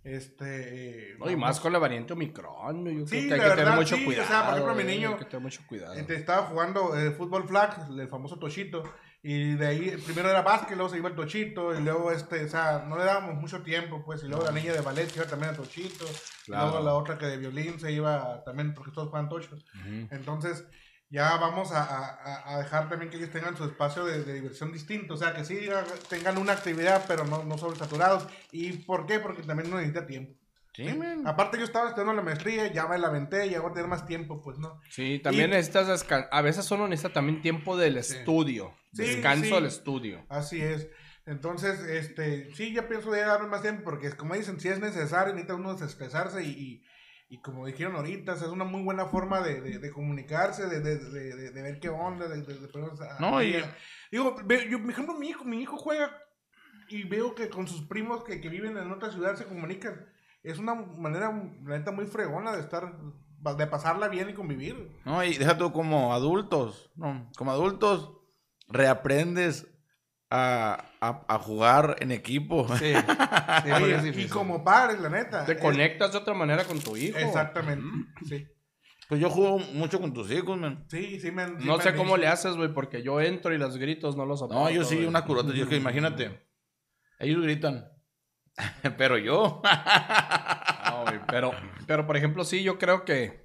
Este, eh, No, y más con la variante Omicron. Yo Sí, creo que hay que tener verdad, mucho sí, o cuidado. sea, por ejemplo, mi niño- Hay que tener mucho cuidado. Este, estaba jugando eh, fútbol flag, el famoso Tochito, y de ahí primero era básquet, luego se iba el Tochito, y luego este, o sea, no le dábamos mucho tiempo, pues, y luego la niña de ballet se iba también a Tochito, y Claro. luego la otra que de violín se iba también, porque todos juegan Tocho. Entonces, ya vamos a, a- a dejar también que ellos tengan su espacio de, de diversión distinto, o sea, que sí tengan una actividad, pero no, no sobresaturados. ¿Y por qué? Porque también uno necesita tiempo. Sí, man. Aparte yo estaba estudiando la maestría, ya me la aventé, ya voy a tener más tiempo, pues, ¿no? Sí, también Y- necesitas descansar. A veces uno necesita también tiempo del estudio. Sí, descanso del estudio. Así es. Entonces, este, sí, ya pienso de darme más tiempo, porque como dicen, si es necesario, necesita uno desestresarse y, y, y como dijeron ahorita, o sea, es una muy buena forma de, de, de comunicarse, de, de, ver qué onda, de, a- No, y- Digo, yo, por ejemplo, mi hijo, mi hijo juega y veo que con sus primos que, que viven en otra ciudad se comunican. Es una manera, la neta, muy fregona de estar, de pasarla bien y convivir. No, y deja tú como adultos, no, como adultos reaprendes a, a, a jugar en equipo. Sí. Sí, [laughs] porque Oye, es y como padres, la neta. Te es- conectas de otra manera con tu hijo. Exactamente, sí. Pues yo juego mucho con tus hijos, man. Sí, sí me han- sí No sé cómo le haces, güey, porque yo entro y los gritos no los soporto. No, yo sí, güey. una curota. Yo que imagínate. Ellos gritan. [laughs] Pero yo. [laughs] No, güey, pero, pero, por ejemplo, sí, yo creo que,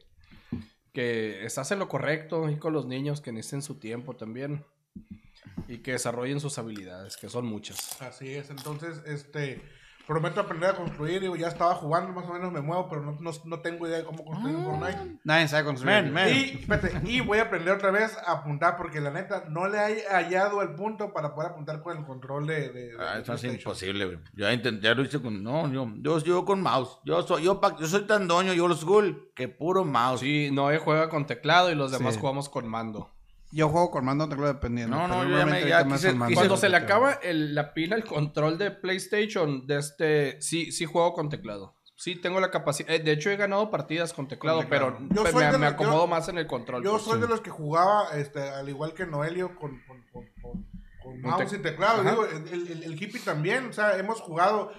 que estás en lo correcto y con los niños que necesiten su tiempo también y que desarrollen sus habilidades, que son muchas. Así es, entonces, este, prometo aprender a construir, digo, ya estaba jugando, más o menos me muevo, pero no, no, no tengo idea de cómo construir Ah. un Fortnite. Nadie sabe construir. Man, man. Y, espérate, y voy a aprender otra vez a apuntar, porque la neta, no le he hallado el punto para poder apuntar con el control de... de, de Ah, eso es imposible, güey. Yo intenté, ya lo hice con. No, yo, yo, yo con mouse. Yo soy, yo, yo soy tan doño, yo old school, que puro mouse. Sí, Noé juega con teclado y los demás Sí. jugamos con mando. Yo juego con mando teclado dependiendo. No, no, yo ya me- ya quise- Cuando se le acaba el- la pila, el control de PlayStation, de este, sí, sí juego con teclado. Sí, tengo la capacidad. eh, de hecho, he ganado partidas con teclado, Con teclado. pero Yo me, los- acomodo yo- más en el control. Yo pues. soy de los que jugaba, este, al igual que Noelio, con, con, con, con- con Con mouse y teclado. Digo, el, el- el hippie también, o sea, hemos jugado,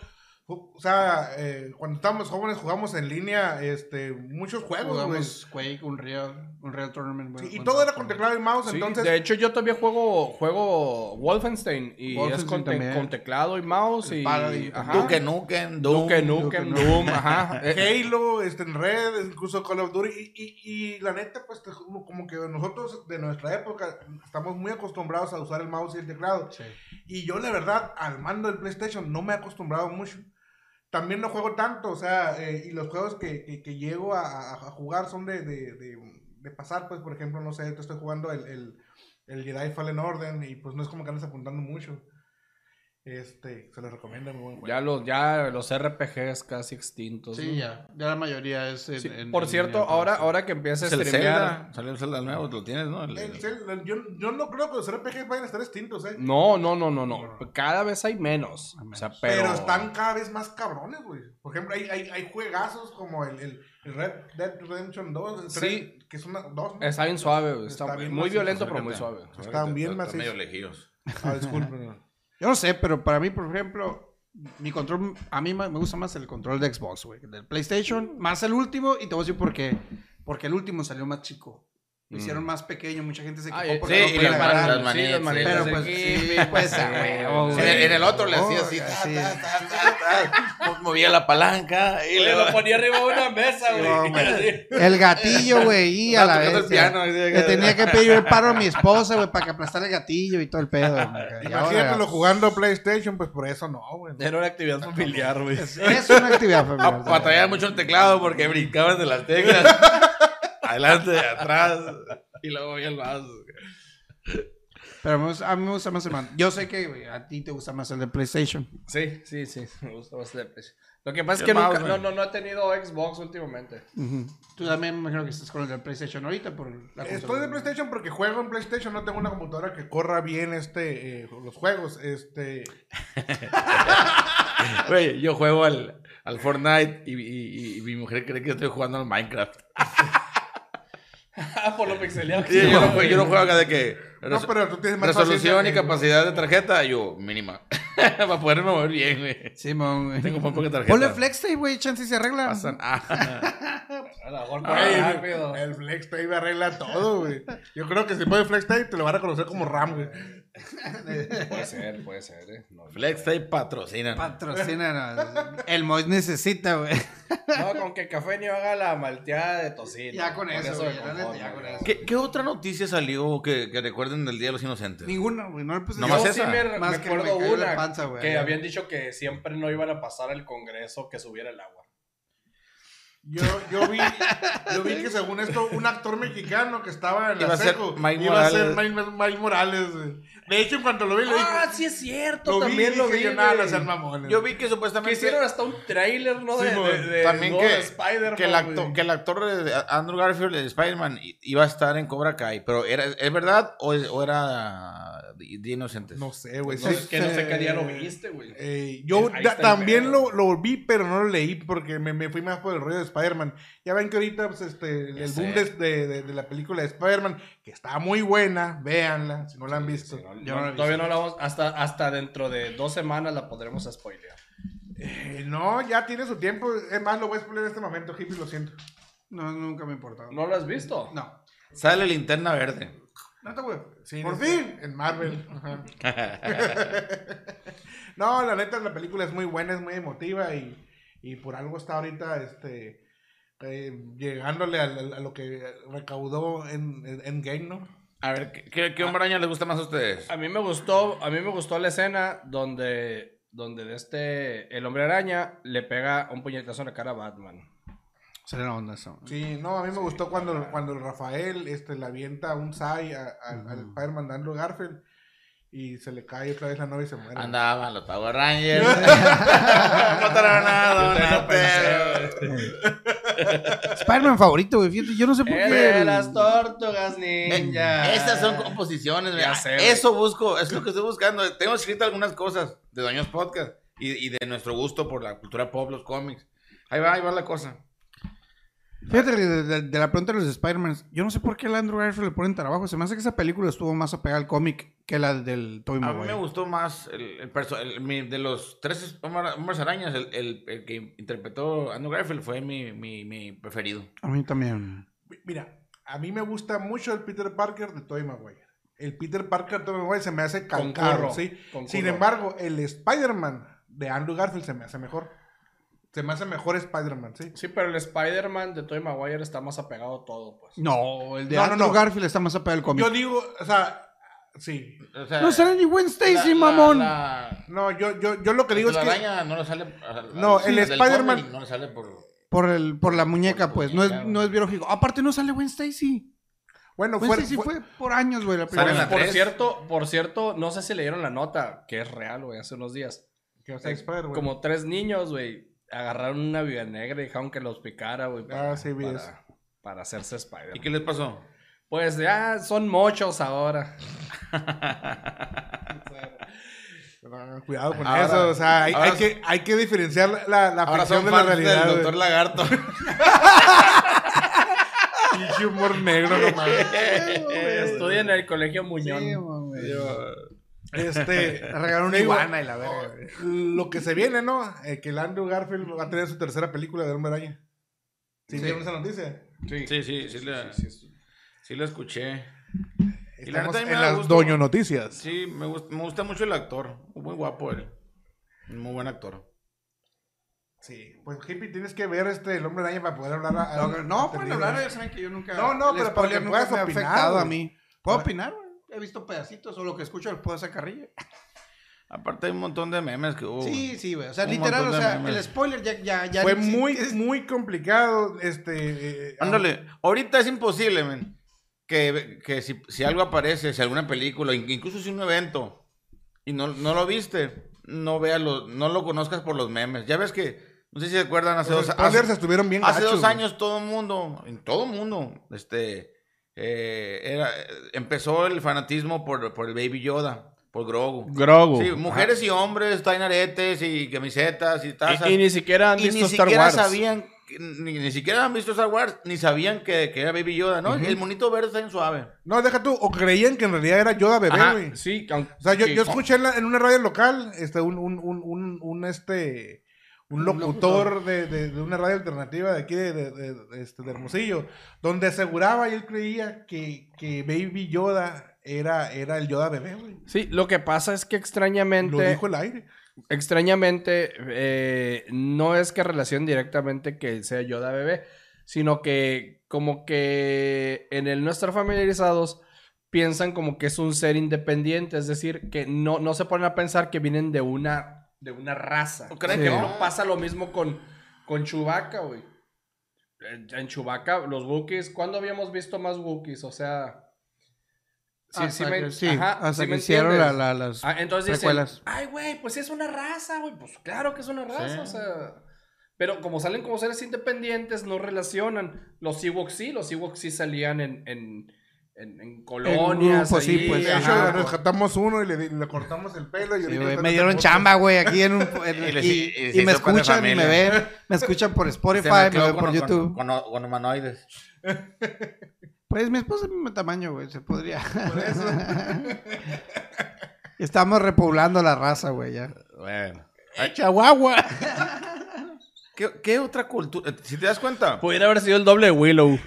o sea, eh, cuando estábamos jóvenes jugamos en línea este, muchos juegos. Jugamos Quake, Unreal, Unreal Tournament. Sí, güey, y con- todo era con teclado y mouse, Sí, entonces... de hecho, yo todavía juego, juego Wolfenstein y es Wolfenstein con, te- también. con teclado y mouse El y... Paladin ajá. Duke Nukem, Doom. Duke Nukem, Duke Doom, ajá. [laughs] Eh, Halo, este, en red, incluso Call of Duty. Y, y, y la neta, pues, como que nosotros de nuestra época estamos muy acostumbrados a usar el mouse y el teclado. Sí. Y yo, la verdad, al mando del PlayStation no me he acostumbrado mucho. También no juego tanto, o sea, eh, y los juegos que, que, que llego a, jugar son de, de, de, de pasar, pues, por ejemplo, no sé, te estoy jugando el, el, el Jedi Fallen Order y pues no es como que andes apuntando mucho. Este, se les recomienda muy buen juego. ya, los, ya los RPGs casi extintos. Sí, ¿no? ya. Ya la mayoría es. en- Sí, en- por en cierto, línea, ahora, sí. ahora que empieza a Es el streamear... Zelda. Salió el Zelda nuevo, lo tienes, ¿no? El- El el- Cel- yo, yo no creo que los RPGs vayan a estar extintos, ¿eh? No, no, no, no, no. Cada vez hay menos. O sea, pero... Pero, están cada vez más cabrones, güey. Por ejemplo, hay, hay, hay juegazos como el, el, el Red Dead Redemption 2, el Sí. 3, que son dos. ¿no? Está bien suave, güey. Está, Está bien muy violento, pero muy suave. Están bien están macizos. medio lejidos. Ah, disculpen. Yo no sé, pero para mí, por ejemplo, mi control, a mí me gusta más el control de Xbox, güey. Del PlayStation, más el último, y te voy a decir por qué. Porque el último salió más chico. Lo hicieron más pequeño, mucha gente se quejó Ah, porque sí, no podía las agarrar. las Sí, las Pero pues, sí, pues, huevo, En, el- en el otro le hacía así, ta, sí. ta, ta, ta, ta, [laughs] movía la palanca y le lo ponía arriba de una mesa, No, güey. güey. El gatillo, güey, y a la vez. piano, Le tenía que pedir el paro a mi esposa, güey, para que aplastara el gatillo y todo el pedo. Imagínatelo jugando PlayStation, pues por eso no, güey. Era una actividad familiar, güey. Es una actividad familiar. Batallaba mucho el teclado porque brincaban de las teclas. [laughs] Adelante, atrás. Y luego movía el vaso. Pero a mí me gusta más el mando. Yo sé que a ti te gusta más el de PlayStation. Sí, sí, sí. [laughs] Me gusta bastante. pues. Lo que pasa es que nunca, no, no, no he tenido Xbox últimamente. Tú también me imagino que estás con el de PlayStation ahorita por la Estoy de PlayStation porque juego en PlayStation, no tengo una computadora que corra bien este eh, los juegos. Este, [laughs] Güey, yo juego al, al Fortnite y, y- y mi mujer cree que estoy jugando al Minecraft. [laughs] Ah, [laughs] por lo pixeleado que Sí, se yo, no, yo no juego acá de que. no, pero tú tienes más resolución y capacidad de tarjeta, yo, mínima. [laughs] Para poderme mover bien, güey. Simón, güey. Tengo muy poca tarjeta. Ponle FlexTape, güey, chance se arregla. Pasan- ah. [laughs] A lo mejor rápido. el Flex Tape arregla todo, güey. Yo creo que si pones Flex Tape te lo van a conocer como RAM, güey. Puede [laughs] ser, puede ser, eh. No, FlexTape patrocina. Patrocínanos. [laughs] El Mois necesita, güey. No, con que Café ni haga la malteada de tocino. Ya con eso, güey, ya con eso. ¿Qué, qué otra noticia salió que, que recuerden del Día de los Inocentes? Ninguna, güey. No le puse Yo esa. sí me, Más me que acuerdo una panza, güey. que habían dicho que siempre no iban a pasar al Congreso que subiera el agua. Yo, yo, vi, yo vi que según esto, un actor mexicano que estaba en Iba la a ser seco Mike iba a ser Morales. Mike, Mike Morales, güey. De hecho, en cuanto lo vi, le dije. Ah, sí es cierto, lo vi, también lo vi. yo, nada, güey. no sean mamones. Yo vi que Que supuestamente. hicieron hasta un trailer, ¿no? De, Sí, de, güey. de- también no, que, de Spider-Man. que, el actor, güey. que el actor de Andrew Garfield de Spider-Man iba a estar en Cobra Kai, pero era, ¿es verdad o, es- o era de, de inocentes? No sé, güey. No, sí, es que no sé qué día lo viste, güey. Eh, yo da- también lo, lo vi, pero no lo leí porque me, me fui más por el rollo de Spider-Man. Ya ven que ahorita pues, este, el sé. boom de, de- de- de la película de Spider-Man, que está muy buena, véanla, si no la han visto. Sí, no, Yo no, no todavía no la vamos, hasta, hasta dentro de dos semanas la podremos spoilear. Eh, no, ya tiene su tiempo. Es más, lo voy a explicar en este momento, hippie, lo siento. No, nunca me ha importado. ¿No lo has visto? No. Sale linterna verde. Güey. Sí, Por fin. En Marvel. [laughs] ajá. [laughs] no, la neta, la película es muy buena, es muy emotiva y, y por algo está ahorita este, eh, llegándole a, lo que recaudó en, en, en Game, ¿no? A ver, ¿qué, qué, qué hombre araña les gusta más a ustedes? A mí me gustó, a mí me gustó la escena donde, donde de este, el hombre araña le pega un puñetazo en la cara a Batman. Será onda eso. Sí, no, a mí me gustó cuando, cuando el Rafael este, le avienta un sai a- a- al Spider-Man de Andrew Garfield y se le cae otra vez la novia y se muere. Andaban los Power Rangers. [laughs] [laughs] Mataron a Yo no Donatello. Spider-Man favorito, güey. Fíjate, yo no sé por qué. de las tortugas ninja. Estas son composiciones, Ya mira. sé, güey. Eso busco, es lo que estoy buscando. Tengo escrito algunas cosas de Doños Podcast y, y de nuestro gusto por la cultura pop, los cómics. Ahí va, ahí va la cosa. Fíjate, de, de- de la pregunta de los Spider-Man, yo no sé por qué al Andrew Garfield le ponen trabajo. Se me hace que esa película estuvo más apegada al cómic que la del Tobey A mí Maguire. me gustó más el, el perso- el- mi- de los tres hombre- hombres arañas, el, el- el que interpretó Andrew Garfield fue mi, mi, mi preferido. A mí también. Mira, a mí me gusta mucho el Peter Parker de Tobey Maguire. El Peter Parker de Tobey Maguire se me hace calcado, Concurro, ¿sí? concurro. Sin embargo, el Spider-Man de Andrew Garfield se me hace mejor. Se me hace mejor Spider-Man, ¿sí? Sí, pero el Spider-Man de Tobey Maguire está más apegado a todo, pues. No, el de No, no, Andrew no. Garfield está más apegado al cómic. Yo digo, o sea, sí. O sea, No sale ni Gwen Stacy, la- mamón. la- No, yo, yo, yo lo que digo es la que... araña no le sale. al- No, el Spider-Man- No le sale por. Por, el, por la muñeca, Por pues. No es, no es biológico. Aparte, no sale Gwen Stacy. Bueno, Gwen Stacy fue- fue por años, güey, la primera. la Por cierto, por cierto, no sé si leyeron la nota, que es real, güey, hace unos días. que va a ser Spider-Man. Como tres niños, güey, agarraron una viuda negra y dejaron que los picara, güey, para, Ah, sí, vi para, eso. para hacerse Spider. ¿Y qué les pasó? Pues ya son mochos ahora. No, cuidado con Ahora- eso, o sea, hay, ahora- hay que, hay que diferenciar la, la Ahora ficción son de la realidad. del. Doctor Lagarto. [laughs] Pinche humor negro, no mames. Estudia en el colegio Muñón. Sí, güey. Este, [laughs] regalaron una iguana y la verga. lo que se viene, ¿no? Eh, que el Andrew Garfield va a tener su tercera película de Hombre Araña. ¿Sí, Sí. vieron esa noticia? Sí, Sí, sí, sí, la- sí escuché. Y la neta, a mí me en las gusto. Doño Noticias. Sí, me gusta, me gusta mucho el actor. Muy guapo él. Muy buen actor. Sí, pues hippie, tienes que ver este El Hombre Araña para poder hablar. a- a- No, pueden hablar, ya saben que yo nunca. No, no, pero para que nunca puedas me ha opinar, afectado a mí. ¿Puedo opinar, güey? He visto pedacitos o lo que escucho lo puedo hacer carrilla. [laughs] Aparte hay un montón de memes que hubo. Sí, sí, güey. O sea, Un literal, o de sea, memes. el spoiler ya. ya, ya Fue muy, es- muy complicado. Este. eh, Ándale, ahorita es imposible, men, que, que si, si algo aparece, si alguna película, in- incluso si un evento, y no, no lo viste, no veas lo, no lo conozcas por los memes. Ya ves que, no sé si se acuerdan, hace Los dos, hace, estuvieron bien hace gachos, dos güey. años todo el mundo, en todo el mundo, este, eh, era, empezó el fanatismo por, por el Baby Yoda, por Grogu. Grogu. Sí, mujeres y hombres traen aretes y camisetas y tazas. Y, y ni siquiera han Y visto ni Star siquiera Wars. sabían, ni, ni siquiera han visto Star Wars, ni sabían que, que era Baby Yoda, ¿no? El monito verde está bien suave. No, deja tú. O creían que en realidad era Yoda bebé, Ajá, güey. sí, aunque- O sea, yo, que- yo escuché en, la- en una radio local, este, un, un, un, un, un, este, un locutor de, de, de una radio alternativa de aquí de, de, este, de Hermosillo, donde aseguraba y él creía que, que Baby Yoda era, era el Yoda bebé, güey. Sí, lo que pasa es que Lo extrañamente, dijo el aire. extrañamente, eh, no es que relación directamente que sea Yoda bebé, sino que como que en el no estar familiarizados piensan como que es un ser independiente, es decir, que no, no se ponen a pensar que vienen de una, de una raza. ¿Creen que no? pasa lo mismo con, con Chewbacca, güey. En, en Chewbacca, los Wookiees, ¿cuándo habíamos visto más Wookiees? O sea, Sí, hasta sí me- que, sí, ajá, hasta sí que me hicieron la, entiendes. la- las Ah, entonces dicen, precuelas. ay, güey, pues es una raza, güey. Pues claro que es una raza, o sea. Pero como salen como seres independientes, no relacionan. Los Ewoks sí, los Ewoks sí salían en, en, en, en colonias. grupo, sí, pues, De hecho, ajá, le rescatamos uno y le, le cortamos el pelo. Y Sí, me dieron chamba, güey, aquí en un... [laughs] en- Y le- y, y y se me escuchan y me ven. Me escuchan por [laughs] Spotify, me mezcló ven por con- YouTube. Con, con, con humanoides. [laughs] Pues mi esposa es mi mismo tamaño, güey, se podría. Estamos repoblando la raza, güey, ya. Bueno. Chihuahua. ¿Qué, qué otra cultura? Si te das cuenta, Pudiera haber sido el doble de Willow.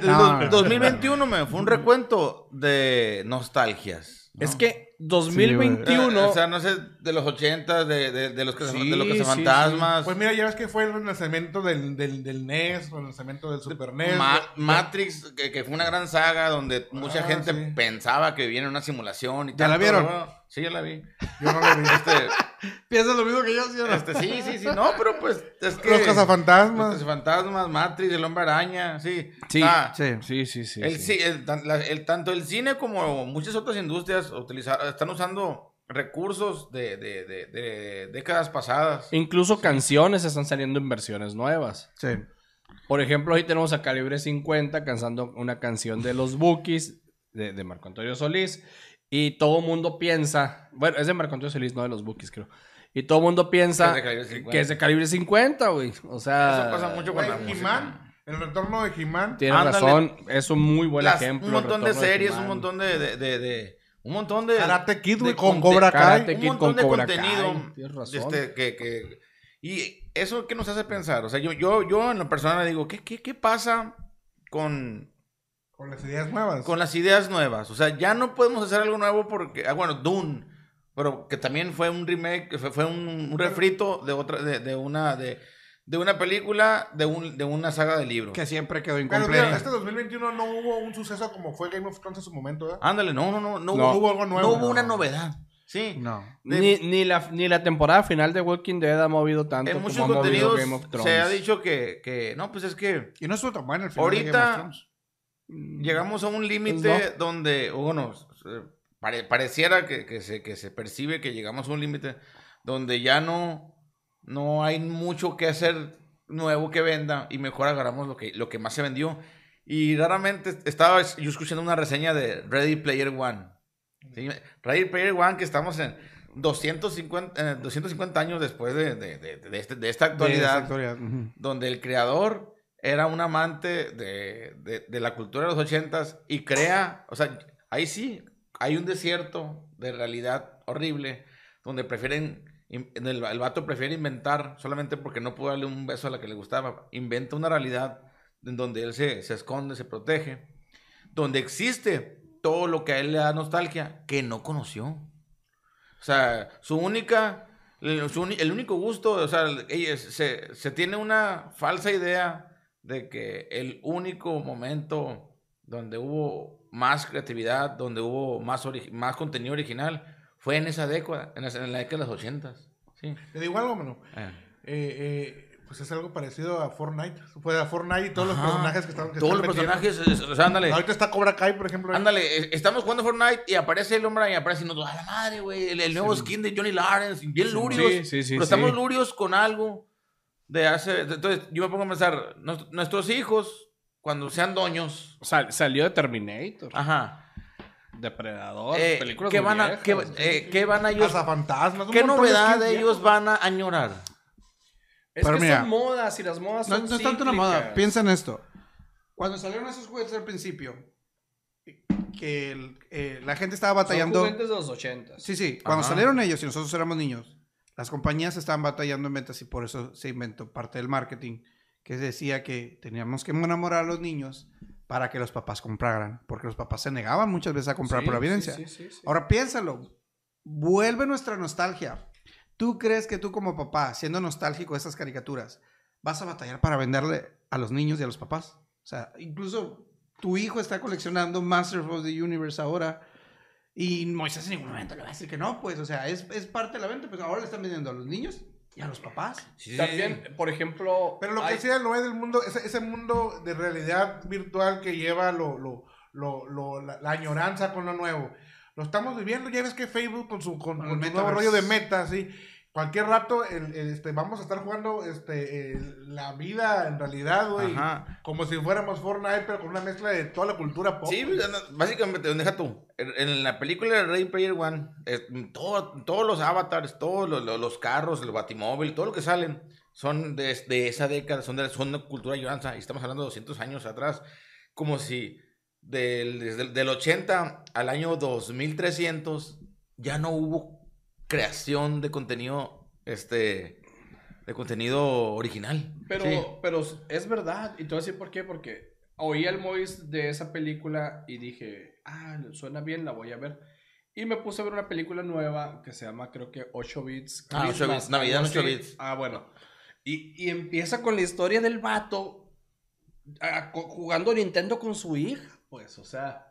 El No. do- 2021 me fue un recuento de nostalgias. Es que 2021. o sea, no sé, de los 80, de, de, de los que Sí, de los que sí, fantasmas. Pues mira, ya ves que fue el renacimiento del, del, del NES, el renacimiento del Super NES. Ma- Matrix, que, que fue una gran saga donde mucha Ah, gente sí. pensaba que vivía en una simulación y ¿Ya la vieron? ¿no? Sí, ya la vi. Yo no lo vi. Este, [laughs] Piensas lo mismo que yo, ¿sí o no? este, sí, sí, sí. No, pero pues es que... Los Los cazafantasmas. cazafantasmas, Matrix, el hombre araña, sí. Sí, Ah, Sí. sí, sí, sí. el, sí. sí, el tan- la- el- tanto el cine como muchas otras industrias utiliza- están usando recursos de, de- de- de décadas pasadas. Incluso canciones están saliendo en versiones nuevas. Sí. Por ejemplo, ahí tenemos a Calibre 50 cantando una canción de los Bookies de, de Marco Antonio Solís. Y todo mundo piensa, bueno, es de Marco Antonio Solís, no de los Bookies, creo. Y todo mundo piensa Que es de Calibre 50. que es de Calibre 50, güey. O sea, Eso pasa mucho con la música. He-Man, el retorno de He-Man. Tienes Ándale. razón, es un muy buen Las- ejemplo. un montón de series, un montón de, de- de- de- un montón de Karate Kid, güey, de con Cobra Kai. Karate un Kid montón con de Cobra contenido Kai, tienes razón. este, que, que- y eso que nos hace pensar o sea yo yo yo en lo personal digo qué qué, qué pasa con Con las ideas nuevas. con las ideas nuevas o sea ya no podemos hacer algo nuevo porque ah, bueno Dune pero que también fue un remake fue, fue un, un refrito de otra de, de una de, de una película de un de una saga de libros Que siempre quedó Pero mira, incompleta. este 2021 no hubo un suceso como fue Game of Thrones en su momento, ¿verdad? ándale no no no no, No. hubo, algo nuevo. no hubo No. una novedad sí No. Ni, ni, la, ni la temporada final de Walking Dead ha movido tanto en como muchos ha movido contenidos Game of Thrones. se ha dicho que, que no pues es que Y no estuvo tan bueno el final de Ahorita- Game of Thrones. Llegamos a un límite Pues donde, o bueno, pare- pareciera que, que se, que se percibe que llegamos a un límite donde ya no, no hay mucho que hacer nuevo que venda y mejor agarramos lo que, lo que más se vendió. Y raramente estaba yo escuchando una reseña de Ready Player One. ¿sí? Ready Player One que estamos en 250, eh, 250 años después de, de- de- de este- esta actualidad donde el creador era un amante de, de- de la cultura de los ochentas y crea, o sea, ahí sí, hay un desierto de realidad horrible donde prefieren, el, el vato prefiere inventar solamente porque no pudo darle un beso a la que le gustaba, inventa una realidad en donde él se, se esconde, se protege, donde existe todo lo que a él le da nostalgia que no conoció. O sea, su única, el único gusto, o sea, ella- se, se tiene una falsa idea de que el único momento donde hubo más creatividad, donde hubo más, más contenido original, fue en esa década, en, la década de los ochentas. Sí. Te digo algo, mano. Eh. Eh, eh, pues es algo parecido a Fortnite. Fue a Fortnite y todos los Ajá. personajes que estaban. que Todos los están personajes, es- o sea, ándale. Ahorita está Cobra Kai, por ejemplo. ahí. Ándale, estamos jugando Fortnite y aparece el hombre y aparece y nos a la madre, güey, el, el nuevo skin de Johnny Lawrence, bien lurios. Sí, sí, sí, pero estamos sí. lurios con algo de hace. de- Entonces, yo me pongo a pensar, nuestros hijos, cuando sean doños, Sal- salió de Terminator, ajá, Depredador, eh, películas ¿qué, van a, viejas, qué, eh, qué van a ellos, Cazafantasmas. un qué novedad de ellos van a añorar? Es Pero que mira, son modas y las modas No, son no es tanto una moda. Piensa en esto. Cuando salieron esos juguetes al principio, que el- eh, la gente estaba Son batallando. juguetes de los ochentas. Sí, sí. Cuando Ajá. salieron ellos y nosotros éramos niños, las compañías estaban batallando en ventas y por eso se inventó parte del marketing que decía que teníamos que enamorar a los niños para que los papás compraran, porque los papás se negaban muchas veces a comprar Sí, por la evidencia. sí, sí, sí. Ahora piénsalo. Vuelve nuestra nostalgia. ¿Tú crees que tú como papá, siendo nostálgico de esas caricaturas, vas a batallar para venderle a los niños y a los papás? O sea, incluso tu hijo está coleccionando Masters of the Universe ahora y Moisés en ningún momento le va a decir que no, pues, o sea, es, es parte de la venta, pues ahora le están vendiendo a los niños y a los papás. También, por ejemplo... Pero lo que decía Noé del mundo, ese, ese mundo de realidad virtual que lleva lo, lo, lo, lo- la, la añoranza con lo nuevo. Lo estamos viviendo, ya ves que Facebook con su, con, Con con el su nuevo rollo de meta, sí. Cualquier rato el- el, este, vamos a estar jugando este, el- la vida en realidad, güey. Ajá. Como si fuéramos Fortnite, pero con una mezcla de toda la cultura pop. Sí, pues, básicamente, deja tú. En, en la película de Ready Player One, es- todo- todos los avatars, todos los, los- los carros, el batimóvil, todo lo que salen son de, de esa década, son de, son de cultura lloranza. Y estamos hablando de 200 años atrás. Como si del, desde el- del 80 al año 2300 ya no hubo creación de contenido, este, de contenido original. Pero, Sí. pero es verdad. Y te voy a decir por qué. Porque oí el Mois de esa película y dije, ah, suena bien, la voy a ver. Y me puse a ver una película nueva que se llama, creo que 8 bits. Ah, 8 Christmas, bits, Navidad en algo 8 así. bits. Ah, bueno. Y, y empieza con la historia del vato ah, co- jugando Nintendo con su hija, pues, o sea.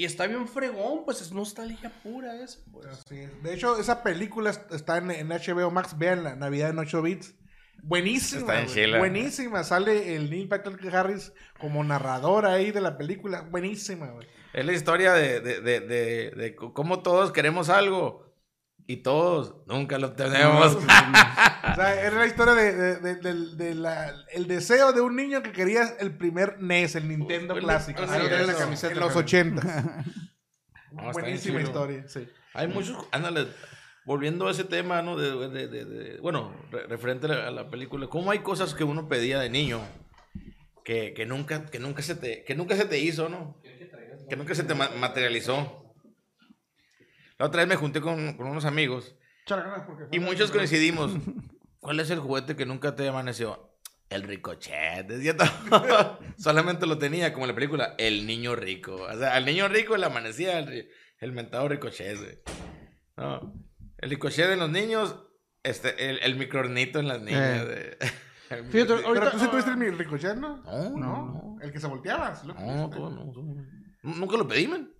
Y, está bien fregón, pues es nostalgia pura eso, pues. Así es. De hecho, esa película est- está en, en HBO Max. Vean la Navidad en 8 bits. Buenísima. Está en chila. Buenísima. Sale el Neil Patrick Harris como narrador ahí de la película. Buenísima, güey. Es la historia de, de, de, de, cómo todos queremos algo y todos nunca lo tenemos. [laughs] O sea, era la historia de, de- de- del- de la- el deseo de un niño que quería el primer NES, el Nintendo El- clásico. el- Así el- era la camiseta, En los Javi. 80. [laughs] No, está Buenísima historia, sí. Hay muchos, ándale, volviendo a ese tema, ¿no? De, de- de- de- bueno, re- referente a la, a la película, ¿cómo hay cosas que uno pedía de niño que, que nunca, que nunca se te, que nunca se te hizo, ¿no? Que nunca se te ma- materializó. La otra vez me junté con, con unos amigos y muchos coincidimos. [laughs] ¿Cuál es el juguete que nunca te amaneció? El ricochet. [laughs] Solamente lo tenía, como en la película, el niño rico. O sea, al niño rico le amanecía el, el mentado ricochet, güey. No, el ricochet de los niños, este, el, el microornito en las niñas. Eh. [laughs] Fíjate, ahorita- Pero tú sí tuviste el mi ricochet, ¿no? No, no, no. El que se volteaba. No, no, no. Nunca lo pedí, man.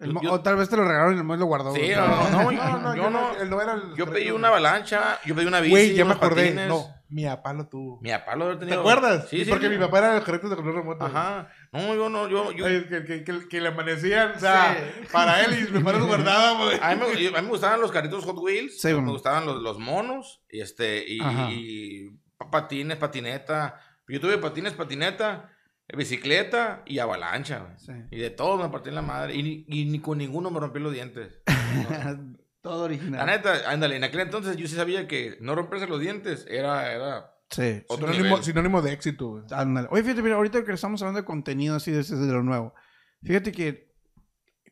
El Yo- o tal vez te lo regalaron y el Mois lo guardó. Sí, no, no, no, No, no, yo no. él no era el- Yo pedí una avalancha, yo pedí una bici. Güey, ya me acordé. patines. No, mi papá lo tuvo. Mi papá lo había ¿Te acuerdas? Sí, sí. Porque mi papá era el carrito de control remoto. Ajá. No, yo no, yo. yo Ay, que, que, que, que le amanecían, o sea, para él y mi papá los guardaba, [laughs] güey. a, me, a mí me gustaban los carritos Hot Wheels. Sí, me bueno. gustaban los, los monos. Y este. Y, y pa- patines, patineta. Yo tuve patines, patineta, bicicleta y avalancha. güey. Sí. Y de todo me partí en la madre. Y, ni- y ni con ninguno me rompí los dientes. [laughs] Todo original. La neta, ándale, en aquel entonces yo sí sabía que no romperse los dientes era. era Sí. otro Sinónimo, nivel. sinónimo de éxito, güey. Ándale. Oye, fíjate, mira, ahorita que estamos hablando de contenido así de, de lo nuevo. Fíjate que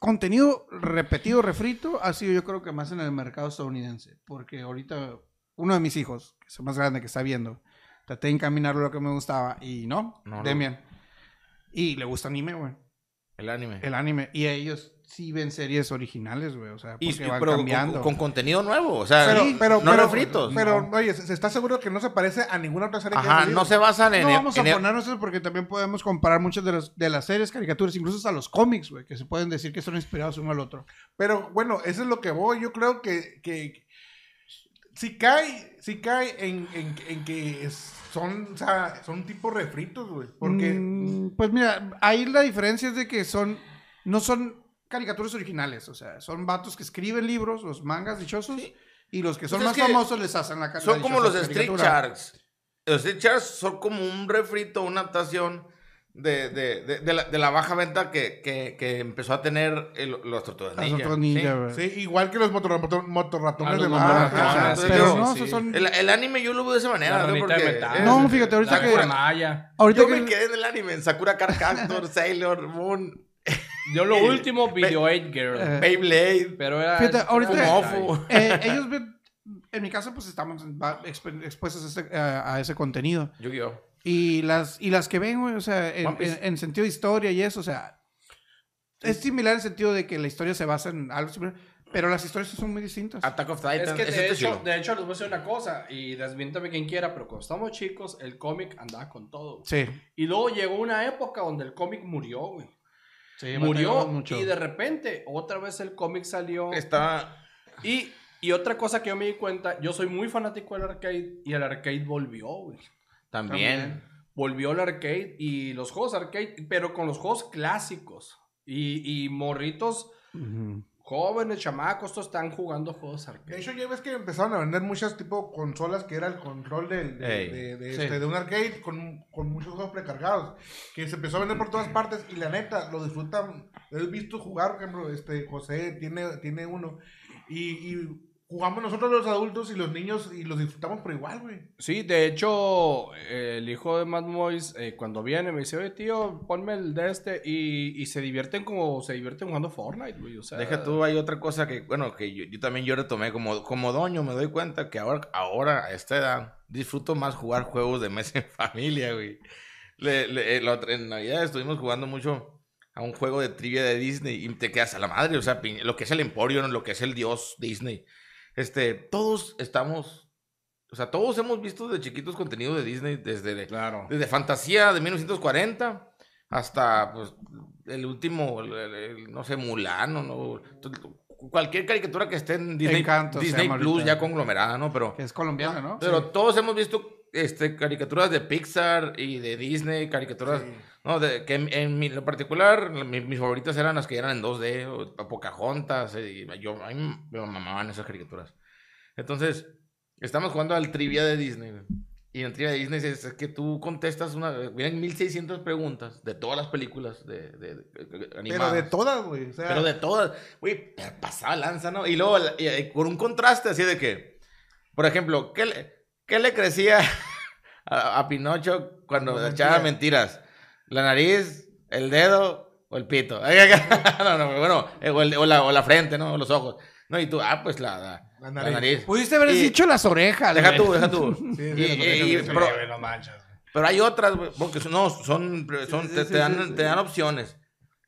contenido repetido, refrito, ha sido yo creo que más en el mercado estadounidense. Porque ahorita uno de mis hijos, que es el más grande que está viendo, traté de encaminarlo a lo que me gustaba y no, No, no. Y le gusta anime, güey. El anime. El anime. Y ellos sí ven series originales, güey. O sea, porque y- van pero cambiando. Con, contenido nuevo. O sea, Pero, no- pero, no pero, refritos. Pero, No. oye, ¿se se está seguro que no se parece a ninguna otra serie que Ajá, salido? no se basan en. No el- vamos a en ponernos eso porque también podemos comparar muchas de las, de las series, caricaturas, incluso hasta los cómics, güey, que se pueden decir que son inspirados uno al otro. Pero bueno, eso es lo que voy. Yo creo que, que si cae, si cae en, en, en que es- son, o sea, son tipo refritos, güey. Porque Mm, pues mira, ahí la diferencia es de que son, no son caricaturas originales, o sea, son vatos que escriben libros, los mangas dichosos, y los que son Pues es más que famosos les hacen la ca- Son la como los Street caricatura. Sharks. Los Street Sharks son como un refrito, una adaptación de, de, de, de la, de la baja venta que, que, que empezó a tener el- los Tortugas Las Ninja. ¿sí? sí, igual que los motor, motor- motorratones Ah, de mamá. motorratones, Pero no, sí. son... El, el anime yo lo veo de esa manera. La ¿no? Porque metal. es- No, fíjate, ahorita que- Maya. Ahorita Yo que... me quedé en el anime, en Sakura Card Captor, [laughs] Sailor Moon, Yo lo último, Video 8 Girl. Eh, Beyblade, pero era. Fíjate, ahorita- [laughs] eh, ellos ven... En mi caso, pues estamos expuestos a ese, a- a ese contenido. Yu-Gi-Oh! Y las, y las que ven, güey, o sea, en, en- en sentido de historia y eso, o sea, es similar en sentido de que la historia se basa en algo similar, pero las historias son muy distintas. Attack of Titan. Es que de hecho, de hecho, les voy a decir una cosa, y desmiéntame quien quiera, pero cuando estábamos chicos, el cómic andaba con todo. Sí. Y luego llegó una época donde el cómic murió, güey. sí Murió mucho. y de repente otra vez el cómic salió. Está. Y, y otra cosa que yo me di cuenta, yo soy muy fanático del arcade y el arcade volvió, güey. También. volvió el arcade y los juegos arcade, pero con los juegos clásicos. Y, y morritos jóvenes, chamacos, estos están jugando juegos De arcade. hecho, ya ves que empezaron a vender muchas tipo consolas que era el control del- de, de- de Sí. este, de un arcade con, con muchos juegos precargados. Que se empezó a vender por todas partes y la neta, lo disfrutan. He visto jugar, por ejemplo, este, José tiene, tiene uno. Y, y jugamos nosotros los adultos y los niños y los disfrutamos por igual, güey. Sí, de hecho, eh, el hijo de Matt Moyes, eh, cuando viene, me dice, oye, tío, ponme el de este. Y, y se divierten como se divierten jugando Fortnite, güey. O sea, Deja tú, hay otra cosa que, bueno, que yo, yo también yo retomé como, como doño, me doy cuenta que ahora, ahora a esta edad, disfruto más jugar juegos de mesa en [laughs] familia, güey. Le- le- eh, la otra- en Navidad estuvimos jugando mucho a un juego de trivia de Disney y te quedas a la madre, o sea, lo que es el Emporio, lo que es el dios Disney. Este, todos estamos, o sea, todos hemos visto de chiquitos contenido de Disney desde... Claro. Desde fantasía de 1940 hasta pues, el último, el- el- el, no sé, Mulano, ¿no? Cualquier caricatura que esté en Disney, Encanto Disney Plus ahorita. ya conglomerada, ¿no? Pero, Que es colombiano, ¿no? pero todos hemos visto este, caricaturas de Pixar y de Disney, caricaturas, ¿no? De, que en, en mi- particular, mi- mis favoritas eran las que eran en 2D, o Pocahontas, y yo, a mí me mamaban esas caricaturas. Entonces, estamos jugando al trivia de Disney. Y en el trivia de Disney es, es que tú contestas una... Vienen 1600 preguntas de todas las películas de, de- de- Pero animadas. de todas, güey. O sea, Pero de todas, güey, pasaba lanza, ¿no? Y luego, y- y con un contraste así de que, por ejemplo, ¿qué le, qué le crecía [laughs] a, a Pinocho cuando Cuando echaba mentiras? ¿La nariz, el dedo o el pito? [laughs] no, no, bueno, o, el- o la, o la frente, ¿no? O los ojos. No, y tú, ah, pues la, la, La la nariz. nariz. Pudiste haber Y- dicho las orejas. Deja tú, deja tú. [laughs] Sí, sí, Y- y- pero, no manches. pero hay otras, güey, porque son, no, son, son sí, te, sí, te dan, te dan opciones.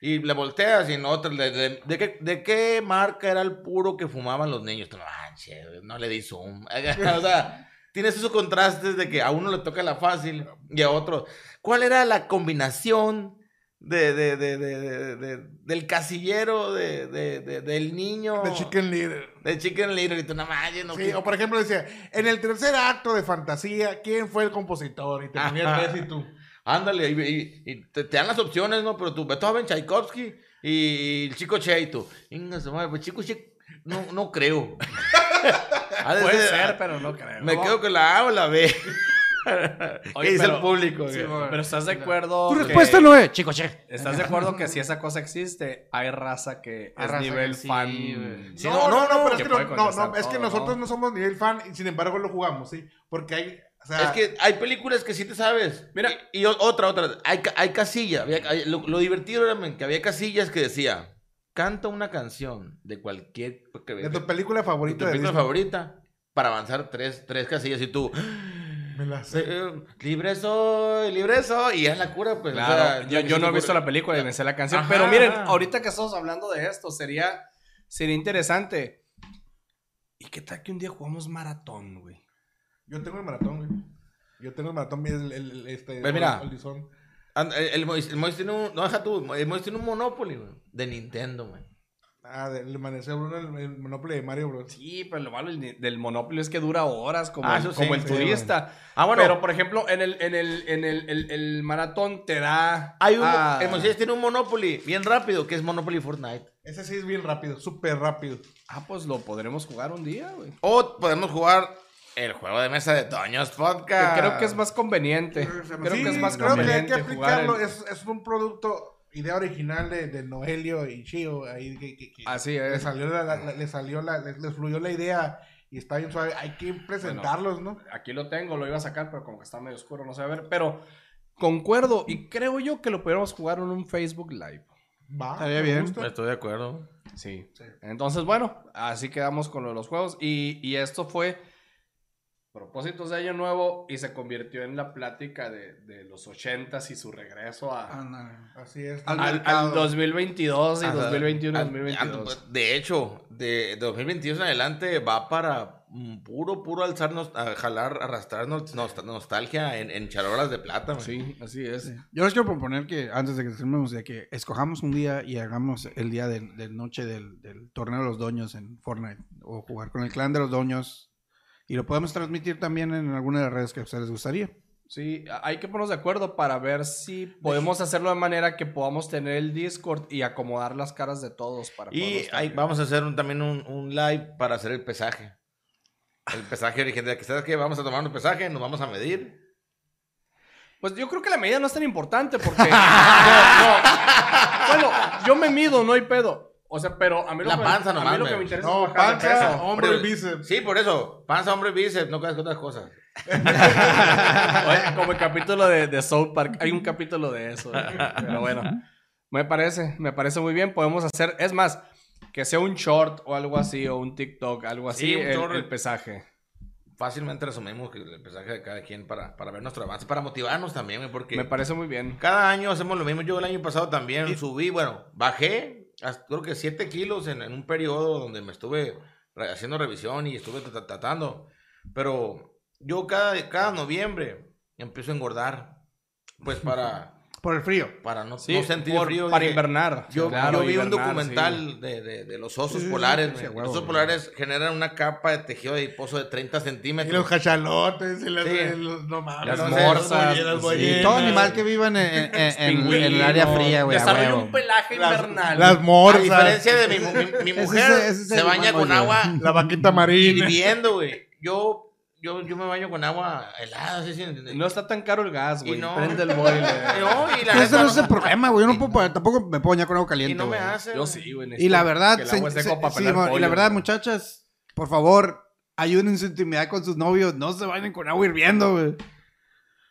Y le volteas y en otra, de, de, de qué, ¿de qué marca era el puro que fumaban los niños? Tú, no manches, güey, no le di zoom. [laughs] o sea, tienes esos contrastes de que a uno le toca la fácil y a otro. ¿Cuál era la combinación de, de, de, de, de- de- del casillero de, de, de- del niño? De Chicken Little. De Chicken Little. Y tú, no manches, no Sí, que- o por ejemplo decía, en el tercer acto de fantasía, ¿quién fue el compositor? Y te ponía tres y tú. Ándale, y, y- y te, te dan las opciones, ¿no? Pero tú, Beethoven, Tchaikovsky y el chico Che y tú. Venga, su madre, pues chico Che, no, no creo. [laughs] Puede ser- ser, pero no creo. Me quedo con la A o la B. [laughs] [laughs] Oye, ¿Qué dice pero- el público? Sí. Pero estás de acuerdo. Tu respuesta no es, chico, che. ¿Estás de acuerdo que si esa cosa existe, hay raza que Hay es raza nivel que sí, fan? Sí, no, no, no, pero es que no, no, es que todo, nosotros ¿no? no somos nivel fan, y sin embargo lo jugamos, ¿sí? Porque hay, o sea, Es que hay películas que sí te sabes. Mira. Y, otra, otra. Hay, hay había- hay- lo, lo divertido era que había casillas que decía, canta una canción de cualquier... que- de tu película tu favorita de película Disney. favorita para avanzar tres, tres casillas y tú... Me la sé. Eh, libre soy, libre soy. Y ya en la cura, pues. o Claro, sea, yo, yo no he visto la película y me sé la canción. pero miren, ahorita que estamos hablando de esto, sería, sería interesante. ¿Y qué tal que un día jugamos maratón, güey? Yo tengo el maratón, güey. Yo tengo el maratón, el, el, el- este, Pues mira. el. And- El, el, Mois- el Mois tiene un. No, deja tú. El Mois tiene un Monopoly, güey. De Nintendo, güey. Ah, del amanecer Bruno, el, el Monopoly de Mario Bros. Sí, pero lo malo del Monopoly es que dura horas como, Ah, el, eso sí, como el sí, turista. Ah, bueno. Pero, por ejemplo, en el, en el, en el, el- el maratón te da... Hay un. ah, El Moisés tiene un Monopoly bien rápido, que es Monopoly Fortnite. Ese sí es bien rápido, súper rápido. ah, pues lo podremos jugar un día, güey. O podemos jugar el juego de mesa de Toños Que Podcast. creo que es más conveniente. Creo sí, que es más creo que hay conveniente que aplicarlo. en- Es, es un producto, idea original de, de Noelio y Chio. Ahí que, que- que Así le es. salió, la, la- le salió la, le- les fluyó la idea y está bien suave. Hay que presentarlos, ¿no? Aquí lo tengo, lo iba a sacar, pero como que está medio oscuro, no sé a ver. Pero concuerdo y creo yo que lo podríamos jugar en un Facebook Live. Va, Estaría bien. gusta. Estoy de acuerdo. Sí. Entonces, bueno, así quedamos con lo de los juegos. Y, y esto fue propósitos de Año Nuevo y se convirtió en la plática de, de los ochentas y su regreso a. Así es. Al al, al 2022 y Ajá. 2021 Ah, 2022. ah, De hecho, de 2022 en adelante va para mm, puro, puro alzarnos, a jalar, arrastrarnos nost- nostalgia en, en charolas de plata. man. Sí, así es. Yo les quiero proponer que antes de que terminemos, de que escojamos un día y hagamos el día del, del noche del, del torneo de los doños en Fortnite o jugar con el clan de los doños y lo podemos transmitir también en alguna de las redes que a ustedes les gustaría. Sí, hay que ponernos de acuerdo para ver si podemos hacerlo de manera que podamos tener el Discord y acomodar las caras de todos para Y vamos a hacer un- también un, un live para hacer el pesaje. El pesaje original. Que sabes que vamos a tomar un pesaje, nos vamos a medir. Pues yo creo que la medida no es tan importante porque. [laughs] no, no. Bueno, yo me mido, no hay pedo. O sea, pero a mí lo, La que, panza a mí lo que me- interesa No, es bajar de panza, peso. hombro Pero- y bíceps. Sí, por eso. Panza, hombre, bíceps, no creas que otras cosas. [laughs] Oye, como el capítulo de, de South Park. Hay un capítulo de eso. Pero bueno, me parece, me parece muy bien. Podemos hacer, es más, que sea un short o algo así, o un TikTok, algo así, Sí, un el, short. el pesaje. Fácilmente resumimos que el pesaje de cada quien para, para ver nuestro avance, para motivarnos también, porque Me parece muy bien. cada año hacemos lo mismo. Yo el año pasado también subí, bueno, bajé creo que 7 kilos en, en un periodo donde me estuve haciendo revisión y estuve tra- tratando. Pero yo cada, cada noviembre empiezo a engordar, pues para, Por el frío. para no, Sí, no sentir por- frío. para dije, invernar. Yo, Claro, yo vi un documental sí. de, de- de los osos Sí, polares. huevo, los osos polares generan una capa de tejido adiposo de 30 Y centímetros. los cachalotes y las, Sí. los- no mames. Las morsas, las sí. ballenas, Todo animal que viva en, en- en- en- en el área fría, güey. a Desarrolla huevo. un pelaje Las, invernal. las A morsas. diferencia de mi, mujer, ese se baña con agua La vaquita marina. hirviendo, güey. Yo, yo, yo me baño con agua helada, sí, No está tan caro el gas, Y güey. no. Prende el boiler. [laughs] No, y la Ese no es el problema, güey. Yo no puedo, poner- tampoco me puedo bañar con agua Y caliente. no me hace. Yo sí, güey. Y la verdad, que el se- se- sí, y la verdad, güey. muchachas, por favor, ayuden en su intimidad con sus novios. No se bañen con agua hirviendo, güey.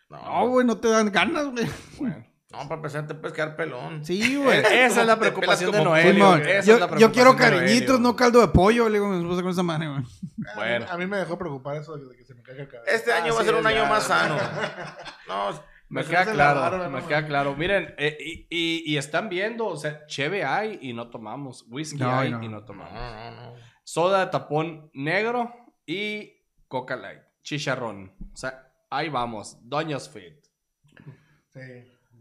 No, güey, no te dan ganas, güey. Bueno. No, para empezar te puedes quedar pelón. Sí, [laughs] güey. Esa es la preocupación de es yo, yo quiero cariñitos, no caldo de pollo, le digo a mi esposa con esa madre, güey. Bueno. A mí me dejó preocupar eso de que se me caiga el cabello. Este año va a ser un año más sano. [laughs] No, Me queda claro, no me queda claro. Miren, eh, y, y- y están viendo, o sea, cheve hay y no tomamos. Whisky No, hay no. y no tomamos. no, no. Soda de tapón negro y Coca Light. Chicharrón. O sea, ahí vamos. Doños Fit. Sí,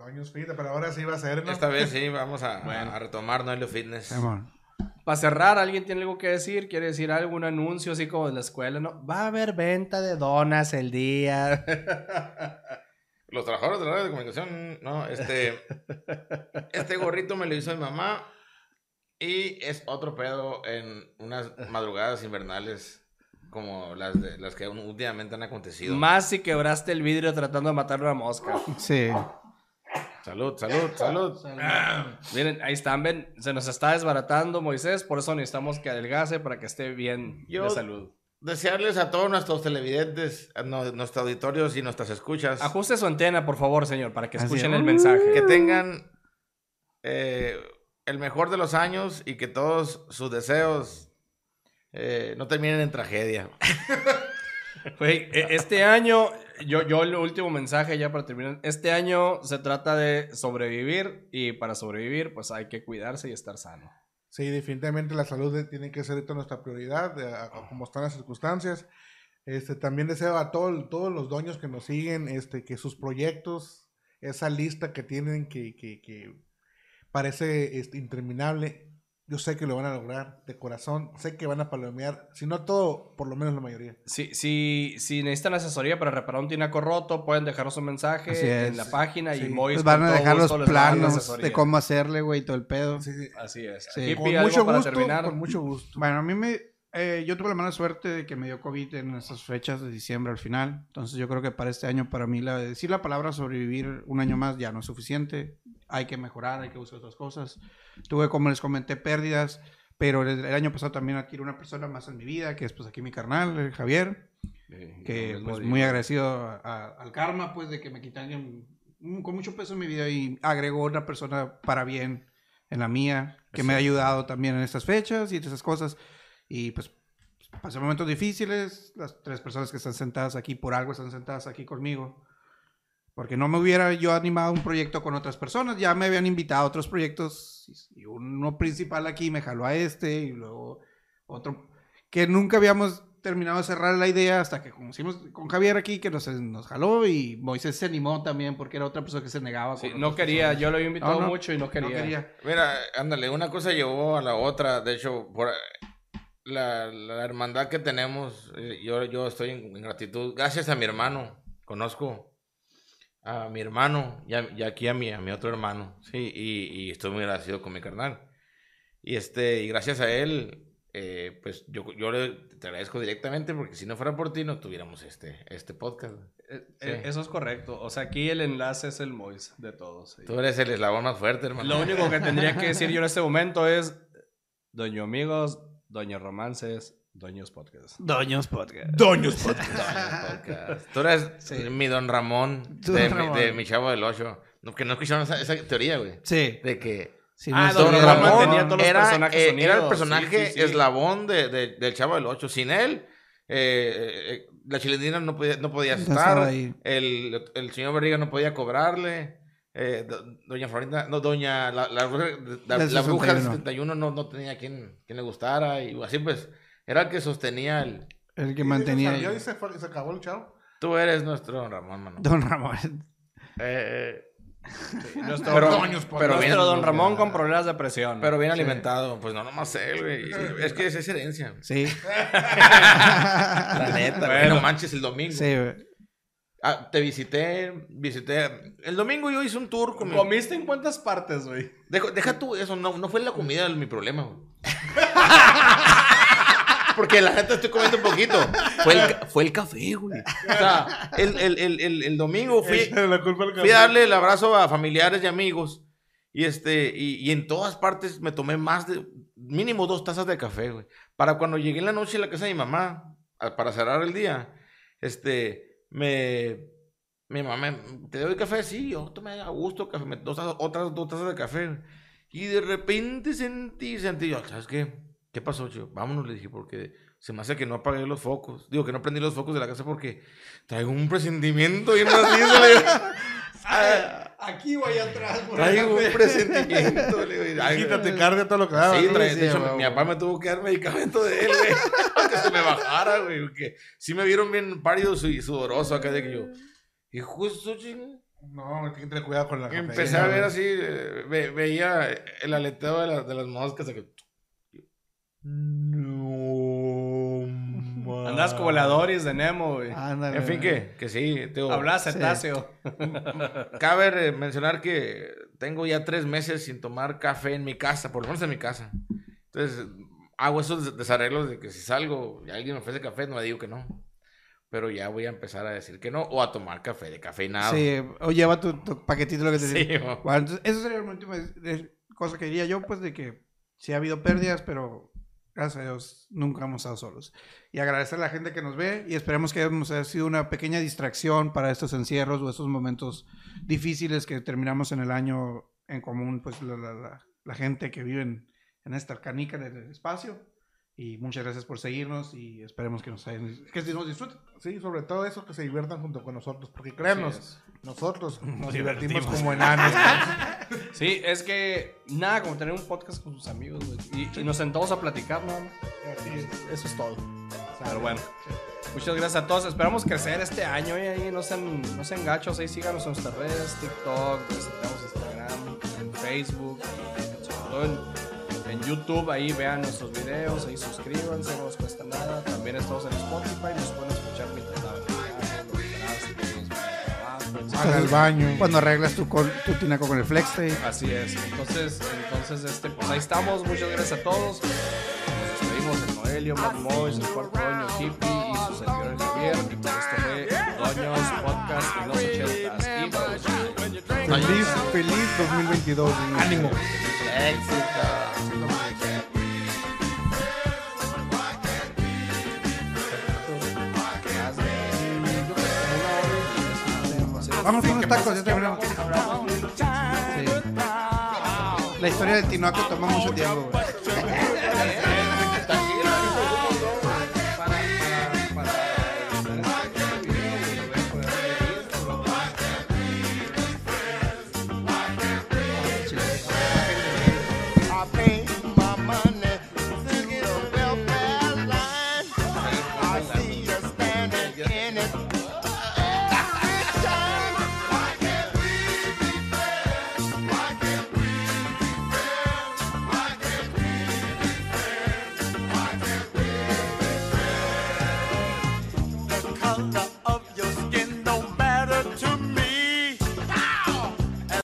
Doños Fit, pero ahora sí va a ser, ¿no? Esta vez sí, vamos a, Bueno. a retomar Noelio Fitness. Para cerrar, ¿alguien tiene algo que decir? ¿Quiere decir algún anuncio así como de la escuela? ¿No? Va a haber venta de donas el día. [laughs] Los trabajadores de la radio de comunicación, no, este, [laughs] este gorrito me lo hizo mi mamá y es otro pedo en unas madrugadas invernales como las, de, las que últimamente han acontecido. Más si quebraste el vidrio tratando de matar una mosca. Sí. Salud, [laughs] salud, salud. Miren, ahí están, ven, se nos está desbaratando Moisés, por eso necesitamos que adelgace para que esté bien Yo- de salud. Desearles a todos nuestros televidentes, a no- nuestros auditorios y nuestras escuchas Ajuste su antena, por favor, señor, para que escuchen es. el mensaje. que tengan eh, el mejor de los años y que todos sus deseos eh, no terminen en tragedia. [laughs] Güey, e- este año, yo, yo el último mensaje ya para terminar. Este año se trata de sobrevivir y para sobrevivir, pues hay que cuidarse y estar sano. Sí, definitivamente la salud tiene que ser ahorita nuestra prioridad, a- a como están las circunstancias. Este, también deseo a todo- todos los dueños que nos siguen, este, que sus proyectos, esa lista que tienen que, que, que parece este, interminable, yo sé que lo van a lograr de corazón, sé que van a palomear, si no todo, por lo menos la mayoría. Si, si, si necesitan asesoría para reparar un tinaco roto, pueden dejarnos un mensaje en la página y. Mois Pues van a dejar los planos de cómo hacerle, güey, todo el pedo. Sí, sí, Así es. Hippie, con para gusto, terminar. con mucho gusto. Bueno, a mí me... eh, yo tuve la mala suerte de que me dio COVID en esas fechas de diciembre al final. Entonces yo creo que para este año, para mí, la, decir la palabra sobrevivir un año más ya no es suficiente. Hay que mejorar, hay que buscar otras cosas. Tuve, como les comenté, pérdidas. Pero el, el año pasado también adquirí una persona más en mi vida, que es pues aquí mi carnal, el Javier. Sí, que pues, muy agradecido a- a- al karma, pues, de que me mm, con mucho peso en mi vida y agregó una persona para bien en la mía, que me ha ayudado también en estas fechas y en esas cosas. Y pues pasé momentos difíciles, las tres personas que están sentadas aquí por algo están sentadas aquí conmigo. Porque no me hubiera yo animado a un proyecto con otras personas, ya me habían invitado a otros proyectos y uno principal aquí me jaló a este y luego otro que nunca habíamos terminado de cerrar la idea hasta que conocimos con Javier aquí que nos, nos jaló y Moisés se animó también porque era otra persona que se negaba. Sí, no quería, personas. yo lo había invitado No, no, mucho y no quería. No quería. Mira, ándale, una cosa llevó a la otra. De hecho, por la, la hermandad que tenemos, eh, yo, yo estoy en, en gratitud. Gracias a mi hermano, conozco a mi hermano y, a- y aquí a mi, a mi otro hermano, sí, y, y estoy muy agradecido con mi carnal. Y este, y gracias a él, eh, pues yo, yo le, te agradezco directamente porque si no fuera por ti no tuviéramos este, este podcast. Eh, Sí. eh, Eso es correcto. O sea, aquí el enlace es el Mois de todos. sí. Tú eres el eslabón más fuerte, hermano. Lo único que tendría que decir yo en este momento es Doño Amigos, Doño Romances, Doños Podcast. Doños Podcast. Doños [laughs] Podcast. Podcast. Tú eres Sí. mi don Ramón, de, don mi- Ramón. de mi chavo del 8. No, que no escucharon esa, esa teoría, güey. Sí. De que Sí, Ah, Don Ramón Ramón tenía todos los era, personajes eh, era el personaje Sí, sí, sí. eslabón de, de- del Chavo del 8. Sin él, eh, eh, la chilindrina no podía, no podía estar. El, el señor Barriga no podía cobrarle. Eh, do- doña Florinda, no, doña, la, la, bruja- la- Del la bruja del 61. 71 no, no tenía quien, quien le gustara. Y así pues, era el que sostenía el... El que Y mantenía. y se, fue- y se acabó el chavo. Tú eres nuestro don Ramón, mano. Don Ramón. Eh, eh, Nuestro, Pero- Doños pero bien- nuestro Don Ramón con problemas de presión. pero bien alimentado. Pues no nomás él, güey. Es que es, es herencia. Sí. [laughs] La neta, güey. Bueno. No manches el domingo. Sí, güey. Ah, te visité, visité. El domingo yo hice un tour con mi... ¿Comiste en cuántas partes, güey? Deja, deja tú eso, no, no fue la comida mi problema, güey. [laughs] Porque la neta estoy comiendo un poquito. Fue el, fue el café, güey. O sea, el, el, el, el, el domingo fui, [laughs] la culpa fui a darle el abrazo a familiares y amigos. Y este, y, y en todas partes me tomé más de, mínimo dos tazas de café, güey. Para cuando llegué en la noche a la casa de mi mamá, a- para cerrar el día, este, me, mi mamá, ¿te doy café? Sí, yo tomé a gusto café, me- dos otras dos tazas de café. Y de repente sentí, sentí yo, ¿sabes qué? ¿Qué pasó, chico? Vámonos, le dije, porque se me hace que no apagué los focos. Digo, que no prendí los focos de la casa porque traigo un presentimiento y macizo, [laughs] Aquí voy atrás. por Traigo un presentimiento, le digo. Ay, Quítate cardia todo lo que daba. Sí, trae- Sí, de hecho, güey, mi papá me tuvo que dar medicamento de él, güey. [laughs] para que se me bajara, güey. Porque sí me vieron bien pálido y sudoroso acá de que yo. Y justo, ching, No, tiene que tener cuidado con la cafeína, empecé a ver así, eh, ve- veía el aleteo de, la- de las moscas. de que- No. Ma- Andas como la Doris de Nemo, güey. Ándale, En fin, que, que sí, digo, Hablas cetáceo. [laughs] Cabe eh, mencionar que tengo ya tres meses sin tomar café en mi casa, por lo menos en mi casa. Entonces, hago esos des- desarreglos de que si salgo y alguien me ofrece café, no le digo que no. Pero ya voy a empezar a decir que no, o a tomar café de cafeinado. Sí, o lleva tu, tu paquetito lo que te Sí. Bueno, entonces, eso sería la última cosa que diría yo, pues, de que sí ha habido pérdidas, pero gracias a Dios nunca hemos estado solos. Y agradecer a la gente que nos ve y esperemos que hemos sido una pequeña distracción para estos encierros o estos momentos difíciles que terminamos en el año en común, pues, la, la- la- la gente que vive en, en esta canica del espacio. Y muchas gracias por seguirnos y esperemos que nos, hayan, que nos disfruten. Sí, sobre todo eso, que se diviertan junto con nosotros. Porque créanos, nosotros nos divertimos como enanos. [laughs] Sí, es que nada como tener un podcast con sus amigos, güey. Y, y nos sentamos a platicar, nada más. Eso es todo. Pero bueno, muchas gracias a todos. Esperamos crecer este año y ahí no sean, no sean gachos. Ahí síganos en nuestras redes: TikTok, tenemos Instagram, en Facebook, y sobre todo en, en YouTube. Ahí vean nuestros videos, ahí suscríbanse, no les cuesta nada. También estamos en Spotify, nos pueden escuchar mientras lavan trastes, el baño. Cuando arreglas tu, col- tu tinaco con el flex tape. Así es. Entonces, entonces este, pues ahí estamos. Muchas gracias a todos. Nos despedimos de Noelio, Matt Mois, el cuarto Doño Hippie y su servidor Javier. Y pues esto fue Doños Podcast en los ochentas. Y Feliz, feliz 2022. Ánimo. Vamos con unos tacos, ya terminamos. Sí. La historia del tinaco toma mucho tiempo, [laughs]